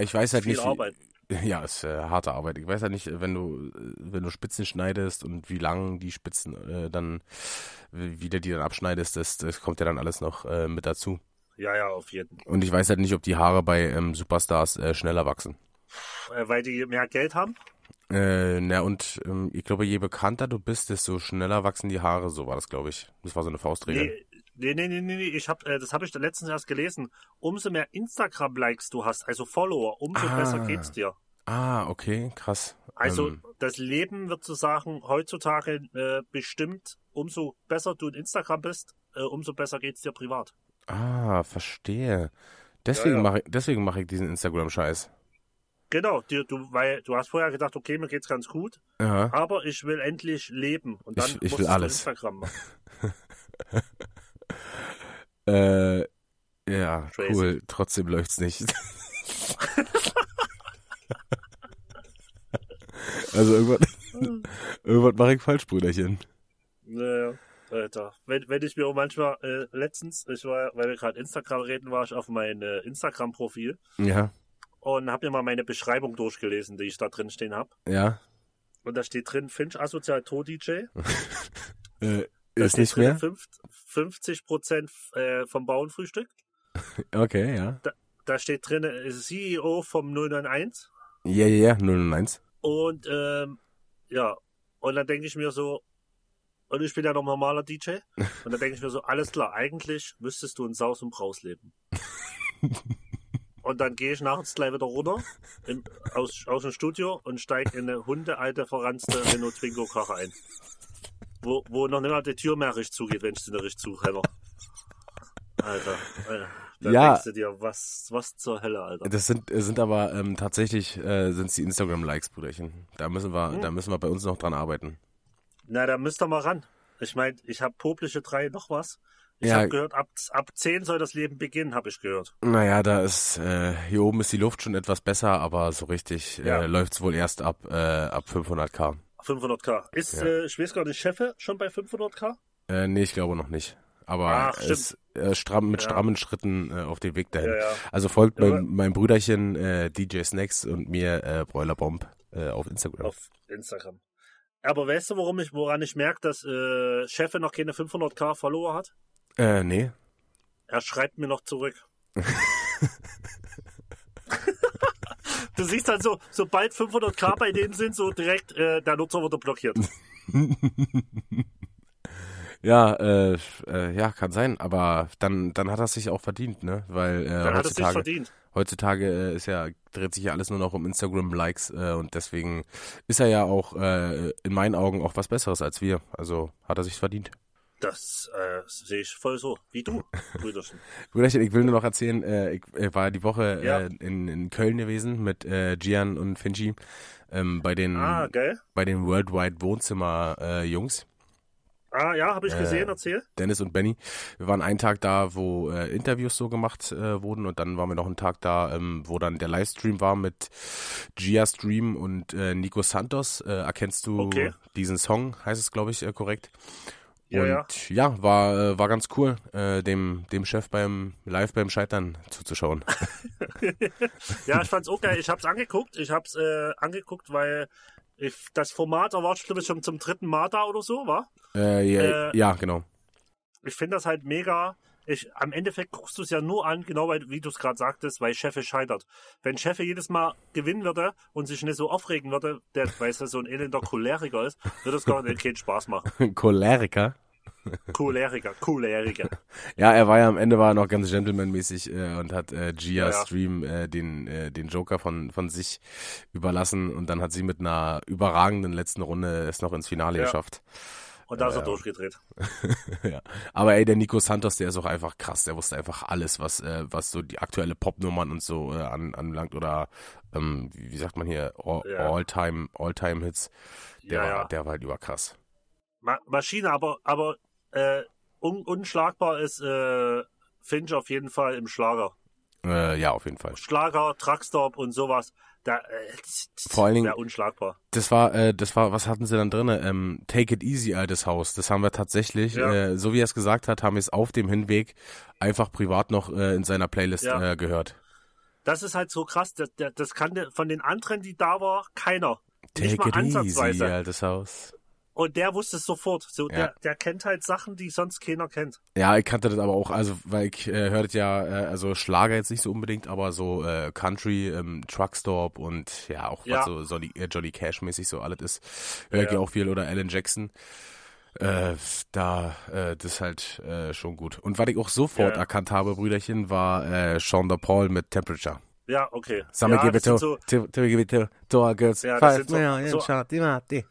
Ich weiß halt Viel nicht. Arbeit. *laughs* Ja, ist äh, harte Arbeit. Ich weiß ja nicht, wenn du, wenn du Spitzen schneidest und wie lang die Spitzen äh, dann, wie du die dann abschneidest, das, das kommt ja dann alles noch äh, mit dazu. Ja, ja, auf jeden. Und ich weiß halt nicht, ob die Haare bei ähm, Superstars äh, schneller wachsen. Äh, weil die mehr Geld haben? Äh, na und ähm, ich glaube, je bekannter du bist, desto schneller wachsen die Haare. So war das, glaube ich. Das war so eine Faustregel. Nee, Nee, nee, nee, nee, ich hab, äh, das habe ich letztens erst gelesen. Umso mehr Instagram-Likes du hast, also Follower, umso ah. besser geht's dir. Ah, okay, krass. Also ähm. das Leben wird zu sagen, heutzutage äh, bestimmt, umso besser du in Instagram bist, äh, umso besser geht's dir privat. Ah, verstehe. Deswegen ja, ja. mache ich, deswegen mache ich diesen Instagram-Scheiß. Genau, du, du, weil du hast vorher gedacht, okay, mir geht's ganz gut, Aha. aber ich will endlich leben und dann ich, ich will alles. Instagram machen. *laughs* Äh, ja, Crazy. cool. Trotzdem läuft's nicht. *laughs* also irgendwas, *laughs* irgendwas mache ich falsch, Brüderchen. Naja, Alter. Wenn, wenn ich mir auch manchmal, äh, letztens, ich war, weil wir gerade Instagram reden, war ich auf mein äh, Instagram-Profil. Ja. Und habe mir mal meine Beschreibung durchgelesen, die ich da drin stehen habe. Ja. Und da steht drin, Finch Asozial DJ. *laughs* äh, ist nicht mehr? 50 Prozent äh, vom Bauernfrühstück. *laughs* Okay, ja. Da, da steht drin, äh, CEO vom 091. Ja, ja, ja, 091. Und ähm, ja, und dann denke ich mir so, und ich bin ja noch normaler DJ, *laughs* und dann denke ich mir so, alles klar, eigentlich müsstest du in Saus und Braus leben. Und dann gehe ich nachts gleich wieder runter im, aus, aus dem Studio und steige in eine hundealte, verranzte Renault Twingo Karre ein wo, wo noch nicht mal die Tür mehr richtig zugeht, wenn ich sie nicht richtig zuhämmer. Alter, Alter. Da ja, denkst du dir, was, was zur Hölle, Alter. Das sind, sind aber ähm, tatsächlich äh, sind's die Instagram-Likes, Bruderchen. Da müssen wir, hm. da müssen wir bei uns noch dran arbeiten. Na, da müsst ihr mal ran. Ich meine, ich habe poplische drei noch was. Ich ja. habe gehört, ab, ab 10 soll das Leben beginnen, habe ich gehört. Naja, da ist, äh, hier oben ist die Luft schon etwas besser, aber so richtig äh, ja. äh, läuft's wohl erst ab, äh, ab 500k. 500k. Ist, ja. äh, ich weiß gar nicht, Chefe schon bei 500k? Äh, nee, ich glaube noch nicht. Aber Ach, ist äh, stramm, mit ja. strammen Schritten äh, auf dem Weg dahin. Ja, also folgt mein, mein Brüderchen äh, DJ Snacks und mir äh, Bräulerbomb äh, auf Instagram. Auf Instagram. Aber weißt du, warum ich, woran ich merke, dass äh, Chefe noch keine 500k Follower hat? Äh, nee. Er schreibt mir noch zurück. *laughs* du siehst dann so, sobald 500k bei denen sind, so direkt, äh, der Nutzer wurde blockiert. *laughs* ja, äh, äh, ja, kann sein, aber dann, dann hat er sich auch verdient, ne? Weil äh, dann heutzutage, heutzutage äh, ist ja, dreht sich ja alles nur noch um Instagram-Likes äh, und deswegen ist er ja auch äh, in meinen Augen auch was Besseres als wir. Also hat er sich verdient. Das äh, sehe ich voll so, wie du, Brüderchen. *laughs* Brüderchen, ich will nur noch erzählen, äh, ich äh, war die Woche ja. äh, in, in Köln gewesen mit äh, Gian und ähm, bei den ah, bei den Worldwide Wohnzimmer äh, Jungs. Ah ja, habe ich Äh, gesehen, erzähl. Dennis und Benny. Wir waren einen Tag da, wo äh, Interviews so gemacht äh, wurden und dann waren wir noch einen Tag da, ähm, wo dann der Livestream war mit Gia Stream und äh, Nico Santos. Äh, erkennst du Okay. diesen Song, heißt es, glaube ich, äh, korrekt. Ja, und ja. ja, war, äh, war ganz cool, äh, dem, dem Chef beim live beim Scheitern zuzuschauen. *laughs* Ja, ich fand's auch geil. Ich hab's angeguckt. Ich hab's äh, angeguckt, weil ich, das Format erwartet glaube ich schon zum dritten Mal da oder so, war. äh, ja, Äh, ja, genau. Ich finde das halt mega. Ich, am Endeffekt guckst du es ja nur an, genau weil, wie du es gerade sagtest, weil Cheffe scheitert. Wenn Cheffe jedes Mal gewinnen würde und sich nicht so aufregen würde, der, weil es ja so ein elender Choleriker ist, würde es gar nicht keinen Spaß machen. *laughs* Choleriker. Choleriker, Choleriker. *laughs* Ja, er war ja am Ende war er noch ganz gentlemanmäßig äh, und hat äh, Gia Ja, ja. Stream äh, den, äh, den Joker von, von sich überlassen und dann hat sie mit einer überragenden letzten Runde es noch ins Finale Ja. geschafft. Und da ist er durchgedreht. *laughs* ja. Aber ey, der Nico Santos, der ist auch einfach krass. Der wusste einfach alles, was, äh, was so die aktuelle Popnummern und so äh, an, anbelangt oder ähm, wie, sagt man hier, All-. All-Time All-Time Hits. Der, war, der war halt überkrass. Ma Maschine, aber, aber äh, un unschlagbar ist äh, Finch auf jeden Fall im Schlager. Äh, ja, auf jeden Fall. Schlager, Truckstop und sowas. Da, äh, Vor allen Dingen- unschlagbar. Das war, äh, das war, was hatten sie dann drin? Ähm, Take it easy, altes Haus. Das haben wir tatsächlich, Ja. äh, so wie er es gesagt hat, haben wir es auf dem Hinweg einfach privat noch äh, in seiner Playlist Ja. äh, gehört. Das ist halt so krass. Das, das, das kann der, von den anderen, die da war, keiner. Nicht Take mal it easy, ansatzweise. altes Haus. Und der wusste es sofort. So, Ja. der, der kennt halt Sachen, die sonst keiner kennt. Ja, ich kannte das aber auch, also weil ich äh, hörte ja, äh, also Schlager jetzt nicht so unbedingt, aber so äh, Country, ähm, Truckstop und ja auch Ja. was so Johnny, äh, Johnny Cash mäßig so alles ist, höre ich Ja, auch viel oder Alan Jackson. Äh, da, äh, das ist halt äh, schon gut. Und was ich auch sofort Ja, erkannt habe, Brüderchen, war äh, Sean Paul mit Temperature. Ja, okay. Summer ja, give it to, so, to, to to, to our girls. Ja, Five so- million so- shot, die Mati.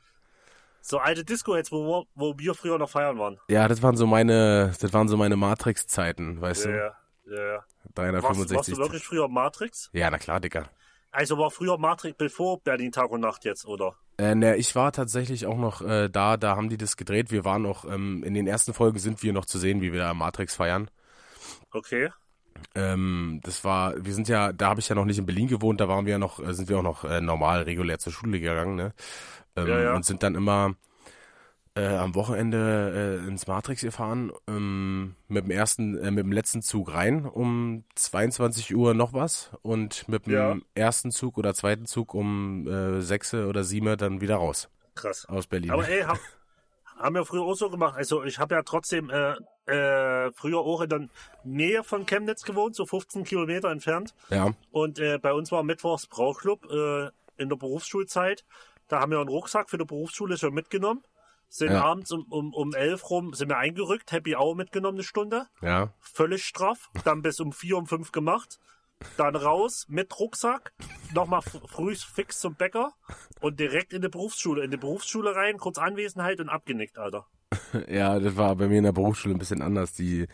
So alte Disco-Hits, wo, wir- wo wir früher noch feiern waren. Ja, das waren so meine, das waren so meine Matrix-Zeiten, weißt Ja, du? ja, ja. ja. Warst, 365. warst du wirklich früher Matrix? ja, na klar, Dicker. Also war früher Matrix bevor Berlin Tag und Nacht jetzt, oder? Äh, ne, ich war tatsächlich auch noch äh, da, da haben die das gedreht. Wir waren auch, ähm, in den ersten Folgen sind wir noch zu sehen, wie wir da Matrix feiern. Okay. Ähm, das war, wir sind ja, da habe ich ja noch nicht in Berlin gewohnt, da waren wir ja noch, äh, sind wir auch noch äh, normal, regulär zur Schule gegangen, ne? Ähm, Ja, ja. Und sind dann immer äh, am Wochenende äh, ins Matrix gefahren, ähm, mit dem ersten, äh, mit dem letzten Zug rein um 22 Uhr noch was und mit dem Ja. ersten Zug oder zweiten Zug um äh, 6 oder 7 dann wieder raus Krass. aus Berlin. Aber ey, hab, haben wir früher auch so gemacht. Also ich habe ja trotzdem äh, äh, früher auch in der Nähe von Chemnitz gewohnt, so 15 Kilometer entfernt. ja, Und äh, bei uns war mittwochs Brauclub in der Berufsschulzeit. Da haben wir einen Rucksack für die Berufsschule schon mitgenommen. Sind Ja. abends um, um, um elf rum, sind wir eingerückt, Happy Hour mitgenommen, eine Stunde. ja. Völlig straff. Dann bis um vier, um fünf gemacht. Dann raus mit Rucksack. Nochmal früh fix zum Bäcker. Und direkt in die Berufsschule. In die Berufsschule rein, kurz Anwesenheit und abgenickt, Alter. Ja, das war bei mir in der Berufsschule ein bisschen anders. Die,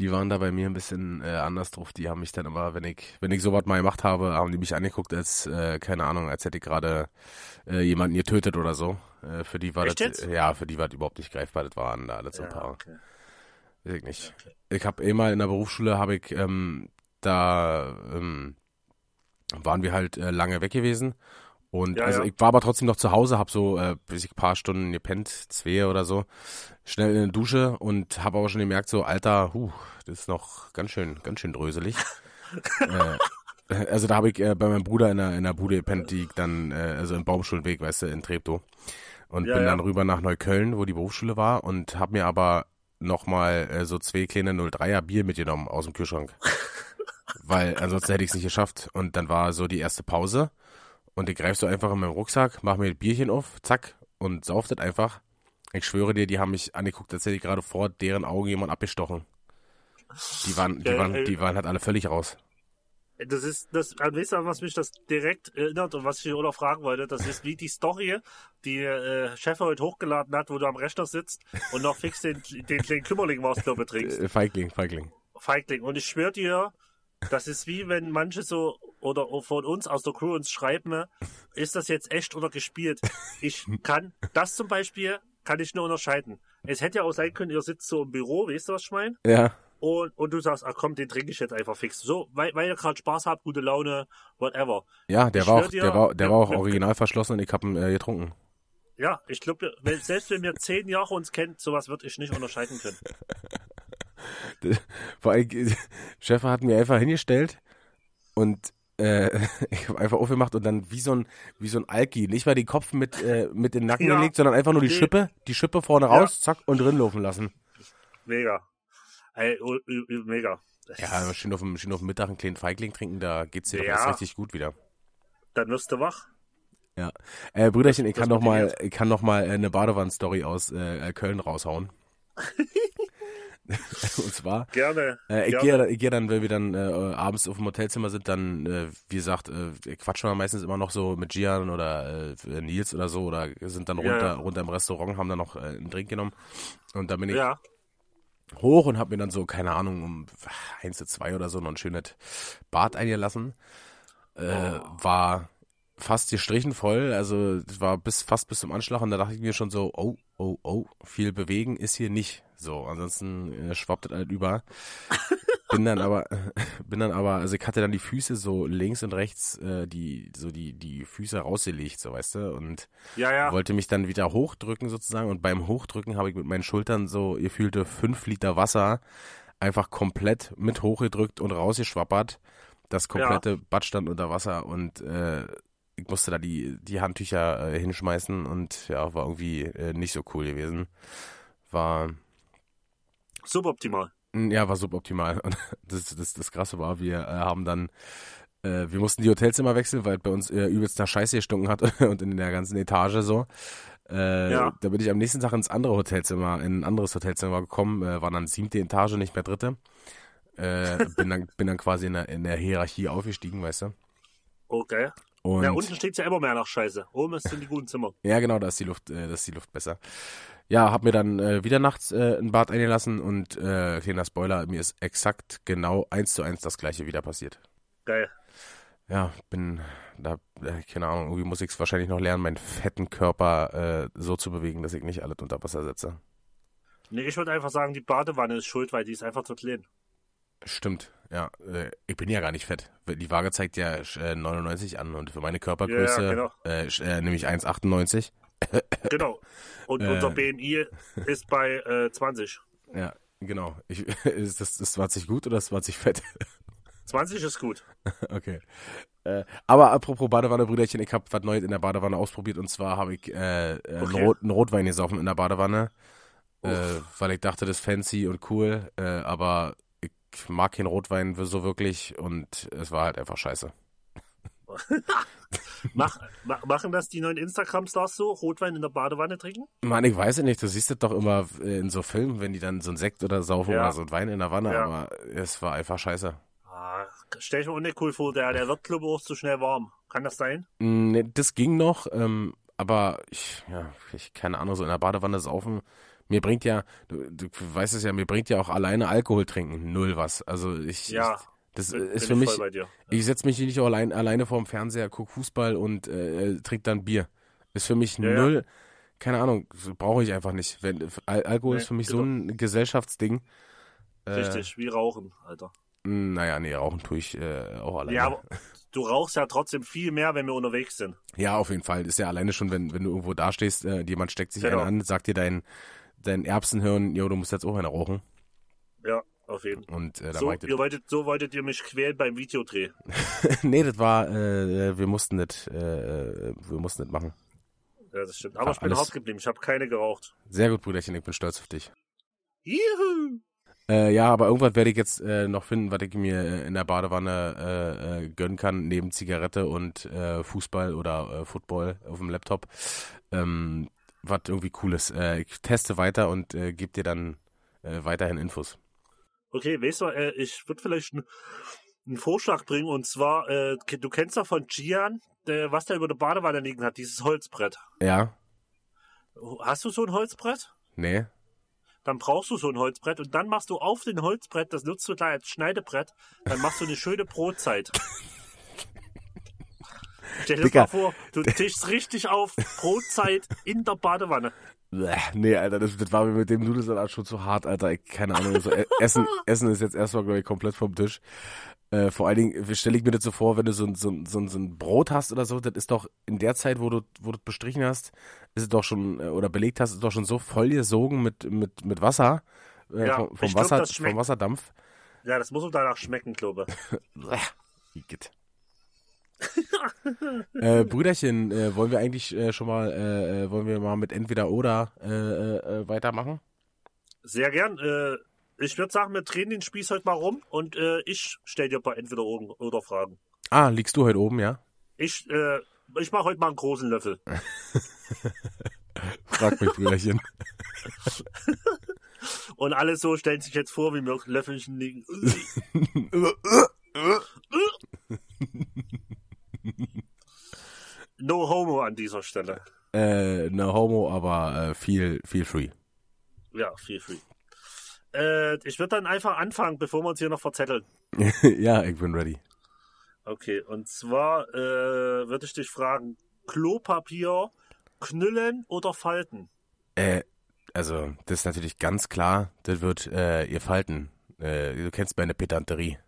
die waren da bei mir ein bisschen äh, anders drauf. Die haben mich dann immer, wenn ich, wenn ich sowas mal gemacht habe, haben die mich angeguckt als, äh, keine Ahnung, als hätte ich gerade äh, jemanden getötet oder so. Äh, für die war Echt das, jetzt? ja, für die war das überhaupt nicht greifbar. Das waren da alles so ein paar. okay. Weiß ich nicht. Ich habe eh mal in der Berufsschule, habe ich ähm, da ähm, waren wir halt äh, lange weg gewesen. Und Ja, also ja. ich war aber trotzdem noch zu Hause, habe so äh, bis ich ein paar Stunden gepennt, zwei oder so, schnell in die Dusche und habe aber schon gemerkt, so Alter, huh, das ist noch ganz schön, ganz schön dröselig. *laughs* äh, also da habe ich äh, bei meinem Bruder in der, in der Bude gepennt, die ich dann, äh, also im Baumschulweg, weißt du, in Treptow. Und Ja, bin dann rüber nach Neukölln, wo die Berufsschule war und habe mir aber nochmal äh, so zwei kleine 03er Bier mitgenommen aus dem Kühlschrank. *laughs* Weil ansonsten hätte ich es nicht geschafft. Und dann war so die erste Pause und ich greif so einfach in meinen Rucksack, mach mir ein Bierchen auf, zack, und sauf das einfach. Ich schwöre dir, die haben mich angeguckt, als hätte ich gerade vor deren Augen jemand abgestochen. Die waren, die Ja, waren, die waren halt alle völlig raus. Das ist, das, an weißt was mich das direkt erinnert und was ich oder fragen wollte, das ist wie die Story, die äh, Chef heute hochgeladen hat, wo du am Rechner sitzt und noch fix den, den kleinen Kümmerling was du betrinkst. Äh, Feigling, Feigling. Feigling. Und ich schwöre dir, das ist wie wenn manche so oder von uns aus der Crew uns schreiben, ist das jetzt echt oder gespielt? Ich *laughs* kann das zum Beispiel kann ich nur unterscheiden. Es hätte ja auch sein können, ihr sitzt so im Büro, weißt du, was ich meine? Ja. Und, und du sagst, ach komm, den trinke ich jetzt einfach fix. So, weil, weil ihr gerade Spaß habt, gute Laune, whatever. Ja, der Ich war auch, dir, der war, der war auch mit- original verschlossen und ich hab ihn äh, getrunken. Ja, ich glaube, selbst wenn wir zehn Jahre uns kennt, sowas würde ich nicht unterscheiden können. *laughs* Vor allem, *laughs* Chef hat mir einfach hingestellt und äh, *laughs* ich habe einfach aufgemacht und dann wie so ein wie so ein Alki, nicht mal den Kopf mit äh, mit den Nacken Ja. gelegt, sondern einfach nur die. Schippe, die Schippe vorne Ja. raus, zack und drin laufen lassen. Mega. Ey, mega. Das- Ja, schön auf dem schön auf dem Mittag einen kleinen Feigling trinken, da geht's dir doch Ja. erst richtig gut wieder. Dann wirst du wach. Ja. Äh, Brüderchen, ich kann noch mal ich kann noch mal äh, eine Badewanne-Story aus äh, Köln raushauen. *laughs* *laughs* und zwar Gerne. Äh, ich gerne. gehe ich dann, wenn wir dann äh, abends auf dem Hotelzimmer sind, dann, äh, wie gesagt, äh, quatschen wir meistens immer noch so mit Gian oder äh, Nils oder so oder sind dann runter, ja. runter im Restaurant, haben dann noch äh, einen Drink genommen. Und dann bin ich Ja, hoch und hab mir dann so, keine Ahnung, um eins zu zwei oder so noch ein schönes Bad eingelassen. Äh, Oh. War fast gestrichen voll, also es war bis fast bis zum Anschlag und da dachte ich mir schon so, oh, oh, oh, viel bewegen ist hier nicht. So, ansonsten äh, schwappt das halt über. *laughs* bin dann aber, *laughs* bin dann aber, also ich hatte dann die Füße so links und rechts, äh, die, so die, die Füße rausgelegt, so weißt du, und ja, ja. wollte mich dann wieder hochdrücken sozusagen und beim Hochdrücken habe ich mit meinen Schultern so gefühlte fünf Liter Wasser einfach komplett mit hochgedrückt und rausgeschwappert. Das komplette Bad stand unter Wasser und äh, ich musste da die, die Handtücher äh, hinschmeißen und ja, war irgendwie äh, nicht so cool gewesen. War, Suboptimal. Ja, war suboptimal. Und *laughs* das, das, das Krasse war, wir äh, haben dann, äh, wir mussten die Hotelzimmer wechseln, weil bei uns äh, übelst nach Scheiße gestunken hat *laughs* und in der ganzen Etage so. Äh, Ja. Da bin ich am nächsten Tag ins andere Hotelzimmer, in ein anderes Hotelzimmer gekommen, äh, war dann siebte Etage, nicht mehr dritte. Äh, bin, dann, bin dann quasi in der, in der Hierarchie aufgestiegen, weißt du? Okay. Und ja, unten steht's ja immer mehr nach Scheiße. Oben ist sind die guten Zimmer. Ja, genau, da ist die Luft, äh, da ist die Luft besser. Ja, hab mir dann äh, wieder nachts äh, ein Bad eingelassen und äh, kleiner Spoiler, mir ist exakt genau eins zu eins das gleiche wieder passiert. Geil. Ja, bin da, äh, keine Ahnung, irgendwie muss ich es wahrscheinlich noch lernen, meinen fetten Körper äh, so zu bewegen, dass ich nicht alles unter Wasser setze. Nee, ich würde einfach sagen, die Badewanne ist schuld, weil die ist einfach zu klein. Stimmt, ja. Äh, ich bin ja gar nicht fett. Die Waage zeigt ja äh, 99 an und für meine Körpergröße Ja, genau. äh, äh, nämlich 1,98. *laughs* Genau. Und Äh. unser BMI ist bei äh, 20. Ja, genau. Ich, *laughs* ist das, das 20 gut oder ist 20 fett? *laughs* 20 ist gut. Okay. Äh, aber apropos Badewanne, Brüderchen, ich habe was Neues in der Badewanne ausprobiert und zwar habe ich äh, äh, einen, Okay. Rot, einen Rotwein gesoffen in der Badewanne, äh, weil ich dachte, das ist fancy und cool, äh, aber ich mag keinen Rotwein so wirklich und es war halt einfach scheiße. *laughs* Mach, ma, machen das die neuen Instagram-Stars so? Rotwein in der Badewanne trinken? Mann, ich weiß es nicht, du siehst es doch immer äh, in so Filmen, wenn die dann so einen Sekt oder saufen Ja. oder so einen Wein in der Wanne, Ja. aber es war einfach scheiße. Ah, stell ich mir auch nicht cool vor, der, der wird, glaube ich, auch zu schnell warm. Kann das sein? Mm, Nee, das ging noch, ähm, aber ich, ja, ich, keine Ahnung, so in der Badewanne saufen, mir bringt ja, du, du weißt es ja, mir bringt ja auch alleine Alkohol trinken null was. Also ich, Ja, ich das Bin- ist bin für ich mich, dir. ich setze mich nicht auch allein, alleine vorm Fernseher, guck Fußball und äh, trink dann Bier. Ist für mich Ja, ja. null, keine Ahnung, brauche ich einfach nicht. Wenn, Al Alkohol Nee, ist für mich genau. so ein Gesellschaftsding. Äh, Richtig, wie Rauchen, Alter. mh, Naja, nee, rauchen tue ich äh, auch alleine. Ja, aber *laughs* du rauchst ja trotzdem viel mehr, wenn wir unterwegs sind. Ja, auf jeden Fall. Ist ja alleine schon, wenn, wenn du irgendwo dastehst, äh, jemand steckt sich Genau. einen an, sagt dir dein, dein Erbsenhirn, jo, du musst jetzt auch eine rauchen. Ja, auf jeden Fall. Und äh, da So, ich ihr wolltet, so wolltet ihr mich quälen beim Videodreh. *laughs* Nee, das war, äh, wir mussten das, äh, wir mussten das machen. Ja, das stimmt. Aber Ah, ich bin alles- hart geblieben. Ich habe keine geraucht. Sehr gut, Brüderchen, ich bin stolz auf dich. Juhu! Äh, ja, aber irgendwas werde ich jetzt äh, noch finden, was ich mir äh, in der Badewanne äh, äh, gönnen kann, neben Zigarette und äh, Fußball oder äh, Football auf dem Laptop. Ähm, was irgendwie cooles. Äh, ich teste weiter und äh, gebe dir dann äh, weiterhin Infos. Okay, weißt du, äh, ich würde vielleicht einen Vorschlag bringen und zwar, äh, du kennst doch von Gian, äh, was der über der Badewanne liegen hat, dieses Holzbrett. Ja? Hast du so ein Holzbrett? Nee? Dann brauchst du so ein Holzbrett und dann machst du auf den Holzbrett, das nutzt du da als Schneidebrett, dann machst du eine schöne Brotzeit. *laughs* Stell dir mal vor, du tischst richtig auf Brotzeit in der Badewanne. Nee, Alter, das, das war mir mit dem Nudelsalat schon zu hart, Alter. Ich, keine Ahnung. So, e- Essen, *laughs* Essen ist jetzt erstmal, glaube ich, komplett vom Tisch. Äh, vor allen Dingen stelle ich mir das so vor, wenn du so, ein- so, so, so ein Brot hast oder so, das ist doch in der Zeit, wo du, wo du es bestrichen hast, ist es doch schon, äh, oder belegt hast, ist doch schon so voll gesogen mit, mit, mit Wasser, äh, Ja, vom, vom, glaub, Wasser das vom. Wasserdampf. Ja, das muss ihm danach schmecken, glaube ich. *laughs* Äh, Brüderchen, äh, wollen wir eigentlich äh, schon mal, äh, äh, wollen wir mal mit entweder oder äh, weitermachen? Sehr gern. Ich würde sagen, wir drehen den Spieß heute mal rum und ich stelle dir ein paar entweder oder Fragen. Ah, liegst du heute oben, ja? Ich, ich mache heute mal einen großen Löffel. *laughs* Frag mich, Brüderchen. *laughs* Und alle so stellen sich jetzt vor, wie mir Löffelchen liegen. *laughs* *laughs* No homo an dieser Stelle. äh, ne Homo, aber äh, viel, viel free. Ja, viel free. Äh, ich würde dann einfach anfangen, bevor wir uns hier noch verzetteln. *laughs* ja, ich bin ready. Okay, und zwar äh, würde ich dich fragen, Klopapier knüllen oder falten? Äh, also, das ist natürlich ganz klar, das wird äh, ihr Falten. Äh, du kennst meine Pedanterie.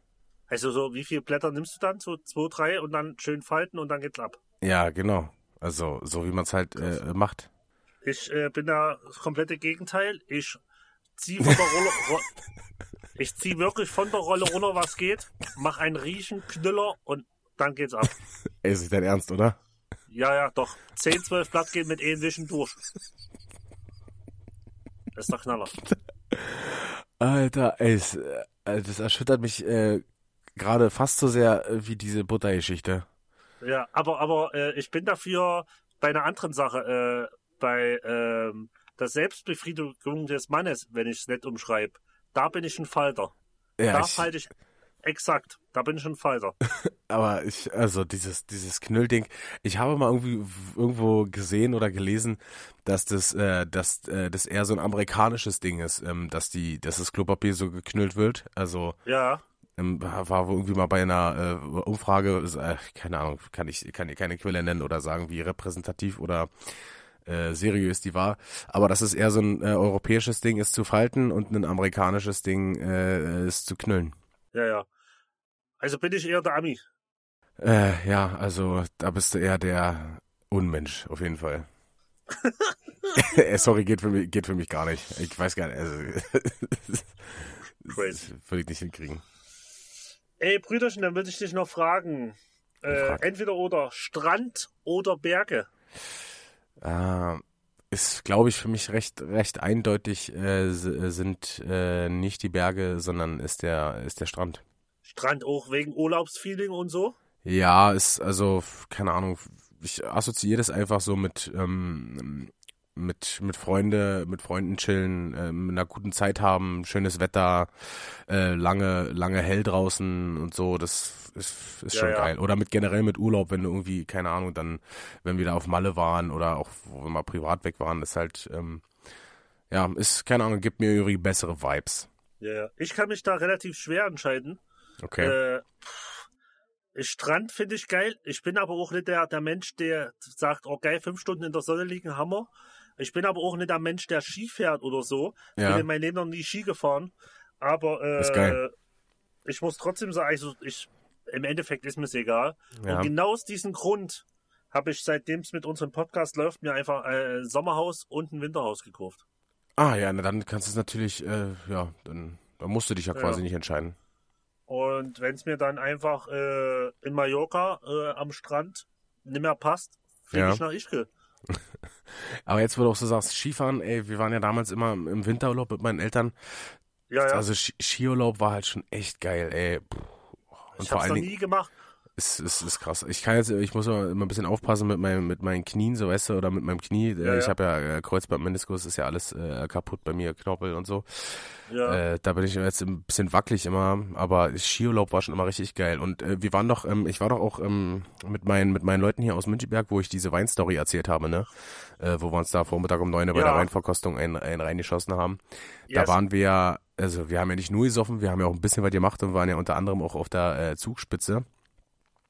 Also so, wie viele Blätter nimmst du dann? So zwei, drei und dann schön falten und dann geht's ab. Ja, genau. Also, so wie man es halt äh, macht. Ich äh, bin da das komplette Gegenteil. Ich ziehe von der Rolle, ro *laughs* ich zieh wirklich von der Rolle runter, was geht, mach einen Riechenknüller und dann geht's ab. *laughs* Ey, ist nicht dein Ernst, oder? Ja, ja, doch. 10, 12 Blatt geht mit ähnlichen durch. Das ist der Knaller. *laughs* Alter, ey, äh, das erschüttert mich äh, gerade fast so sehr äh, wie diese Buttergeschichte. Ja, aber, aber äh, ich bin dafür bei einer anderen Sache, äh, bei ähm, der Selbstbefriedigung des Mannes, wenn ich es nicht umschreibe. Da bin ich ein Falter. Ja, da ich, falte ich exakt. Da bin ich ein Falter. *laughs* aber ich, also dieses, dieses Knüllding, ich habe mal irgendwie irgendwo gesehen oder gelesen, dass das, äh, dass äh, das eher so ein amerikanisches Ding ist, ähm, dass die, dass das Klopapier so geknüllt wird. Also Ja, ähm, war wohl irgendwie mal bei einer äh, Umfrage, äh, keine Ahnung, kann ich kann ich keine Quelle nennen oder sagen, wie repräsentativ oder äh, seriös die war. Aber dass es eher so ein äh, europäisches Ding ist zu falten und ein amerikanisches Ding äh, ist zu knüllen. ja, ja. Also bin ich eher der Ami. Äh, ja, also da bist du eher der Unmensch, auf jeden Fall. *laughs* äh, sorry, geht für mich, geht für mich gar nicht. Ich weiß gar nicht. Also, *laughs* Crazy. das würde ich nicht hinkriegen. Ey, Brüderchen, dann würde ich dich noch fragen. Äh, entweder oder Strand oder Berge. Äh, ist, glaube ich, für mich recht, recht eindeutig äh, äh, sind äh, nicht die Berge, sondern ist der, ist der Strand. Strand auch wegen Urlaubsfeeling und so. Ja, ist also, keine Ahnung, ich assoziiere das einfach so mit, ähm, mit, mit Freunde, mit Freunden chillen, äh, mit einer guten Zeit haben, schönes Wetter, äh, lange, lange hell draußen und so, das ist, ist Ja, schon ja. geil. Oder mit generell mit Urlaub, wenn du irgendwie, keine Ahnung, dann, wenn wir da auf Malle waren oder auch, wo wir mal privat weg waren, ist halt, ähm, ja, ist, keine Ahnung, gibt mir irgendwie bessere Vibes. Ja, ja. Ich kann mich da relativ schwer entscheiden. Okay. Äh, Strand finde ich geil. Ich bin aber auch nicht der, der Mensch, der sagt, oh geil, fünf Stunden in der Sonne liegen, Hammer. Ich bin aber auch nicht der Mensch, der Ski fährt oder so. Ich Ja. bin in meinem Leben noch nie Ski gefahren. Aber äh, ich muss trotzdem sagen, also ich, im Endeffekt ist mir es egal. Ja. Und genau aus diesem Grund habe ich, seitdem es mit unserem Podcast läuft, mir einfach ein Sommerhaus und ein Winterhaus gekauft. Ah, ja, na, dann kannst du es natürlich, äh, ja, dann, dann musst du dich ja Ja. quasi nicht entscheiden. Und wenn es mir dann einfach äh, in Mallorca äh, am Strand nicht mehr passt, fliege Ja. ich nach Ischgl. *laughs* Aber jetzt, wo du auch so sagst, Skifahren, ey, wir waren ja damals immer im Winterurlaub mit meinen Eltern. Ja, ja. Also Ski Skiurlaub war halt schon echt geil, ey. Puh. Und ich hab's noch nie gemacht. Ist, ist, ist krass. Ich kann jetzt, ich muss immer ein bisschen aufpassen mit meinem, mit meinen Knien, so weißt du, oder mit meinem Knie. Äh, Ja, Ich ja. habe ja äh, Kreuzbandmeniskus, ist ja alles äh, kaputt bei mir, Knorpel und so. Ja. Äh, da bin ich jetzt ein bisschen wackelig immer, aber Skiurlaub war schon immer richtig geil. Und äh, wir waren doch, ähm, ich war doch auch ähm, mit meinen mit meinen Leuten hier aus Müncheberg, wo ich diese Weinstory erzählt habe, ne? Äh, wo wir uns da Vormittag um neun bei der Weinverkostung einen, einen reingeschossen haben. Da Yes. waren wir ja, also wir haben ja nicht nur gesoffen, wir haben ja auch ein bisschen was gemacht und waren ja unter anderem auch auf der äh, Zugspitze.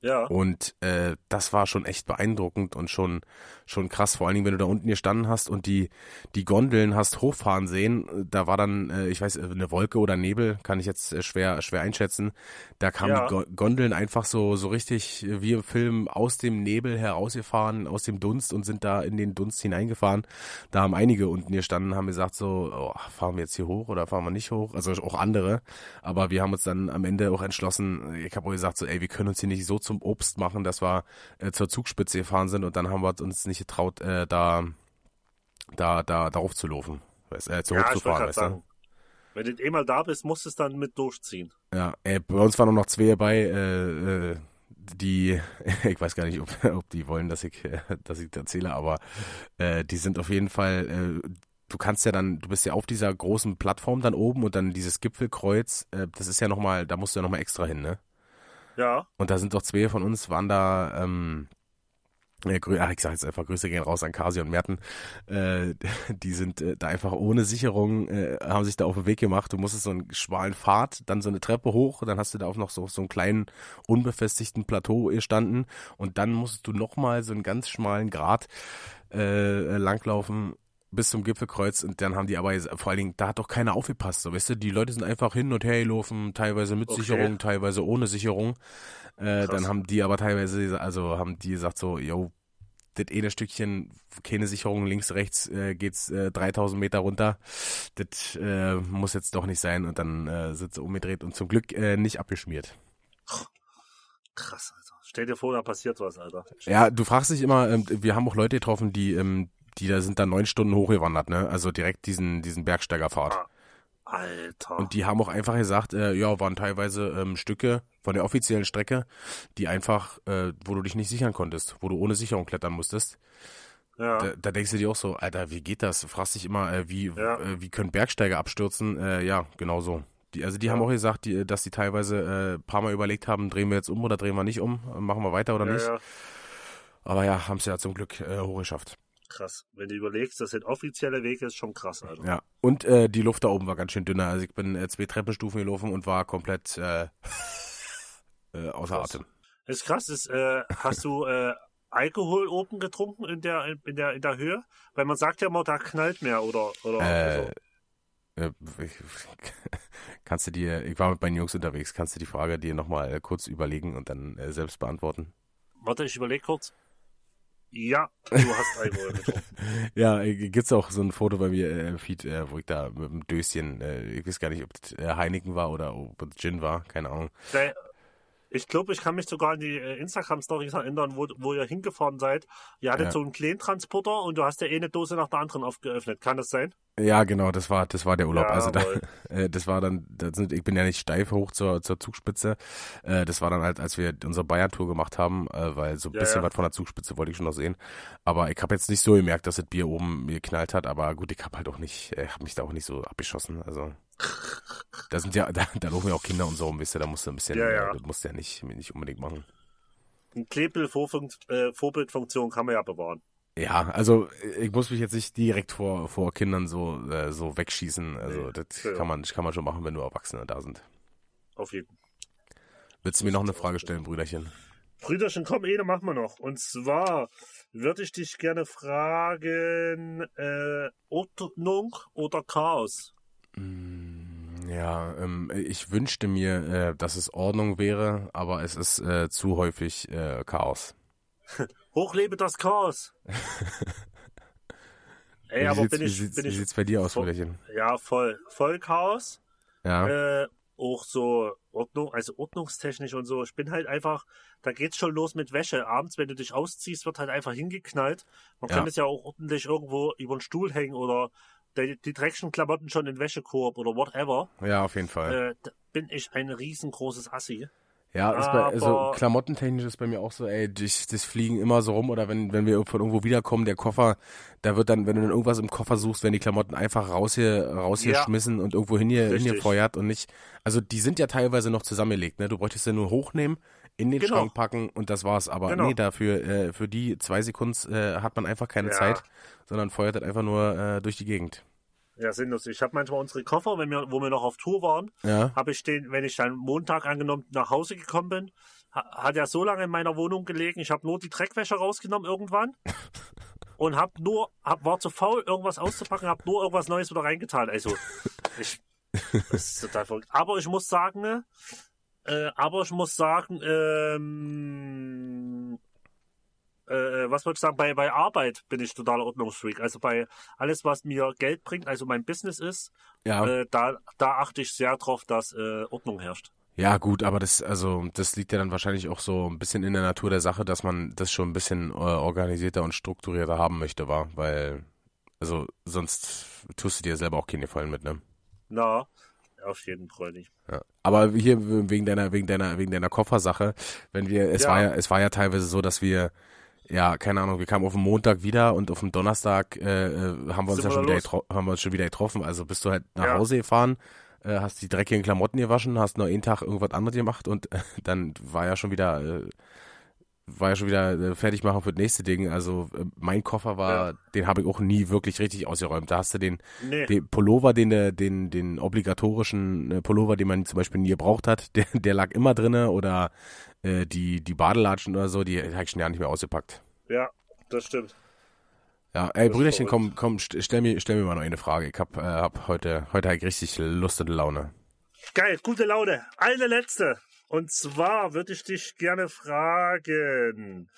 Ja. Und äh, das war schon echt beeindruckend und schon schon krass, vor allen Dingen, wenn du da unten gestanden hast und die die Gondeln hast hochfahren sehen, da war dann, äh, ich weiß, eine Wolke oder Nebel, kann ich jetzt äh, schwer schwer einschätzen. Da kamen ja. die Gondeln einfach so so richtig wie im Film aus dem Nebel herausgefahren, aus dem Dunst und sind da in den Dunst hineingefahren. Da haben einige unten gestanden, haben gesagt so, oh, fahren wir jetzt hier hoch oder fahren wir nicht hoch? Also auch andere. Aber wir haben uns dann am Ende auch entschlossen, ich habe auch gesagt so, ey, wir können uns hier nicht so zum Obst machen, dass wir äh, zur Zugspitze gefahren sind und dann haben wir uns nicht getraut, äh, da, da, da, darauf zu laufen. Äh, zu ja, hoch zu fahren, weißt du? Wenn du eh mal da bist, musst du es dann mit durchziehen. Ja, ey, bei uns waren noch zwei dabei, äh, äh, die, *laughs* ich weiß gar nicht, ob, ob die wollen, dass ich, dass ich erzähle, aber äh, die sind auf jeden Fall, äh, du kannst ja dann, du bist ja auf dieser großen Plattform dann oben und dann dieses Gipfelkreuz, äh, das ist ja nochmal, da musst du ja nochmal extra hin, ne? Ja. Und da sind doch zwei von uns, waren da, ähm, ach, ich sag jetzt einfach Grüße gehen raus an Kasi und Merten. Äh, *laughs* die sind äh, da einfach ohne Sicherung, äh, haben sich da auf den Weg gemacht. Du musstest so einen schmalen Pfad, dann so eine Treppe hoch, dann hast du da auch noch so, so einen kleinen unbefestigten Plateau gestanden und dann musstest du nochmal so einen ganz schmalen Grat äh, langlaufen bis zum Gipfelkreuz und dann haben die aber vor allen Dingen, da hat doch keiner aufgepasst, so weißt du, die Leute sind einfach hin und her gelaufen, teilweise mit okay. Sicherung, teilweise ohne Sicherung. Äh, dann haben die aber teilweise, also haben die gesagt so, yo, das eine Stückchen, keine Sicherung, links, rechts äh, geht's äh, 3000 Meter runter. Das äh, muss jetzt doch nicht sein und dann äh, sind sie umgedreht und zum Glück äh, nicht abgeschmiert. Krass, Alter. Stell dir vor, da passiert was, Alter. Ja, du fragst dich immer, ähm, wir haben auch Leute getroffen, die, ähm, die da sind dann neun Stunden hochgewandert, ne? Also direkt diesen, diesen Bergsteigerfahrt. Ah, Alter. Und die haben auch einfach gesagt, äh, ja, waren teilweise ähm, Stücke von der offiziellen Strecke, die einfach, äh, wo du dich nicht sichern konntest, wo du ohne Sicherung klettern musstest. Ja. Da, da denkst du dir auch so, Alter, wie geht das? Du fragst dich immer, äh, wie, ja. äh, wie können Bergsteiger abstürzen? Äh, ja, genau so. Die, also die ja. haben auch gesagt, die, dass die teilweise äh, paar Mal überlegt haben, drehen wir jetzt um oder drehen wir nicht um, machen wir weiter oder nicht. Aber ja, haben es ja zum Glück äh, hochgeschafft krass. Wenn du überlegst, das sind offizielle Wege, ist schon krass, Alter. Ja, und äh, die Luft da oben war ganz schön dünner. Also ich bin äh, zwei Treppenstufen gelaufen und war komplett äh, *laughs* äh, außer krass. Atem. Das ist krass. Ist, äh, hast du äh, Alkohol oben getrunken in der, in, der, in der Höhe? Weil man sagt ja immer, da knallt mehr oder, oder äh, so. Äh, *laughs* kannst du dir, ich war mit meinen Jungs unterwegs, kannst du die Frage dir nochmal kurz überlegen und dann selbst beantworten? Warte, ich überlege kurz. Ja, du hast Alkohol getrunken. *laughs* ja, äh, gibt's auch so ein Foto bei mir, äh, Feed, äh, wo ich da mit einem Döschen, äh, ich weiß gar nicht, ob äh, Heineken war oder ob es Gin war, keine Ahnung. Ich glaube, ich kann mich sogar an die äh, Instagram-Stories erinnern, wo, wo ihr hingefahren seid. Ihr hattet ja. so einen Kleintransporter und du hast ja eh eine Dose nach der anderen aufgeöffnet. Kann das sein? Ja, genau, das war, das war der Urlaub. Ja, also da, *laughs* äh, das war dann, das sind, ich bin ja nicht steif hoch zur, zur Zugspitze. Äh, das war dann halt, als wir unsere Bayern-Tour gemacht haben, äh, weil so ein ja, bisschen was von der Zugspitze wollte ich schon noch sehen. Aber ich habe jetzt nicht so gemerkt, dass das Bier oben mir geknallt hat, aber gut, ich habe halt auch nicht, ich habe mich da auch nicht so abgeschossen. Also da sind ja, *laughs* da, da laufen ja auch Kinder und so rum, wisst ihr, da musst du ein bisschen, ja, ja. das musst du ja nicht, nicht unbedingt machen. Ein Klebel-Vorbildfunktion kann man ja bewahren. Ja, also ich muss mich jetzt nicht direkt vor, vor Kindern so, äh, so wegschießen. Also nee, das ja. kann man, kann man schon machen, wenn nur Erwachsene da sind. Auf jeden Fall. Willst du mir noch eine Frage stellen, Brüderchen? Brüderchen, komm, eine machen wir noch. Und zwar würde ich dich gerne fragen, äh, Ordnung oder Chaos? Mm, ja, ähm, ich wünschte mir, äh, dass es Ordnung wäre, aber es ist äh, zu häufig äh, Chaos. *laughs* Hochlebe das Chaos. *laughs* Ey, wie aber bin ich, wie, bin wie ich, sieht's bei dir aus, Brüderchen? Ja, voll, voll Chaos. Ja. Äh, auch so Ordnung, also ordnungstechnisch und so. Ich bin halt einfach, da geht's schon los mit Wäsche. Abends, wenn du dich ausziehst, wird halt einfach hingeknallt. Man ja. kann es ja auch ordentlich irgendwo über den Stuhl hängen oder die, die dreckigen Klamotten schon in Wäschekorb oder whatever. Ja, auf jeden Fall. Äh, da bin ich ein riesengroßes Assi. Ja, ist bei, also klamottentechnisch ist bei mir auch so, ey, das, das fliegen immer so rum oder wenn, wenn wir von irgendwo wiederkommen, der Koffer, da wird dann, wenn du dann irgendwas im Koffer suchst, werden die Klamotten einfach raus hier, raus hier ja. schmissen und irgendwo hin hier, hingefeuert und nicht, also die sind ja teilweise noch zusammengelegt, ne, du bräuchtest ja nur hochnehmen, in den genau. Schrank packen und das war's, aber genau. nee, dafür, äh, für die zwei Sekunden äh, hat man einfach keine ja. Zeit, sondern feuert halt einfach nur äh, durch die Gegend. Ja, sinnlos. Ich habe manchmal unsere Koffer, wenn wir, wo wir noch auf Tour waren, ja. habe ich den, wenn ich dann Montag angenommen nach Hause gekommen bin, hat ja so lange in meiner Wohnung gelegen. Ich habe nur die Dreckwäsche rausgenommen irgendwann *laughs* und hab nur, hab, war zu faul, irgendwas auszupacken, habe nur irgendwas Neues wieder reingetan. Also, ich, *laughs* das ist total verrückt. Aber ich muss sagen, ne, äh, aber ich muss sagen, ähm, äh, was wollte ich sagen, bei, bei Arbeit bin ich totaler Ordnungsfreak. Also bei alles, was mir Geld bringt, also mein Business ist, ja. äh, da, da achte ich sehr drauf, dass äh, Ordnung herrscht. Ja, gut, aber das, also, das liegt ja dann wahrscheinlich auch so ein bisschen in der Natur der Sache, dass man das schon ein bisschen äh, organisierter und strukturierter haben möchte, war, weil, also, sonst tust du dir selber auch keine Gefallen mit, ne? Na, auf jeden Fall nicht. Ja. Aber hier wegen deiner, wegen deiner, wegen deiner Koffersache, wenn wir, es ja. war ja, es war ja teilweise so, dass wir, ja, keine Ahnung, wir kamen auf den Montag wieder und auf dem Donnerstag äh, äh haben wir uns ja schon wieder, haben wir uns schon wieder getroffen. Also bist du halt nach ja. Hause gefahren, äh, hast die dreckigen Klamotten gewaschen, hast noch einen Tag irgendwas anderes gemacht und äh, dann war ja schon wieder, äh, war ja schon wieder äh, fertig machen für das nächste Ding. Also äh, mein Koffer war, ja. den habe ich auch nie wirklich richtig ausgeräumt. Da hast du den, nee. den Pullover, den, den, den obligatorischen äh, Pullover, den man zum Beispiel nie gebraucht hat, *laughs* der, der lag immer drinne oder äh, die, die Badelatschen oder so, die habe ich schon ja nicht mehr ausgepackt. Ja, das stimmt. Ja, ey, Brüderchen, komm, komm, stell mir, stell mir mal noch eine Frage. Ich hab, äh, hab heute, heute halt richtig Lust und Laune. Geil, gute Laune. Eine letzte. Und zwar würde ich dich gerne fragen.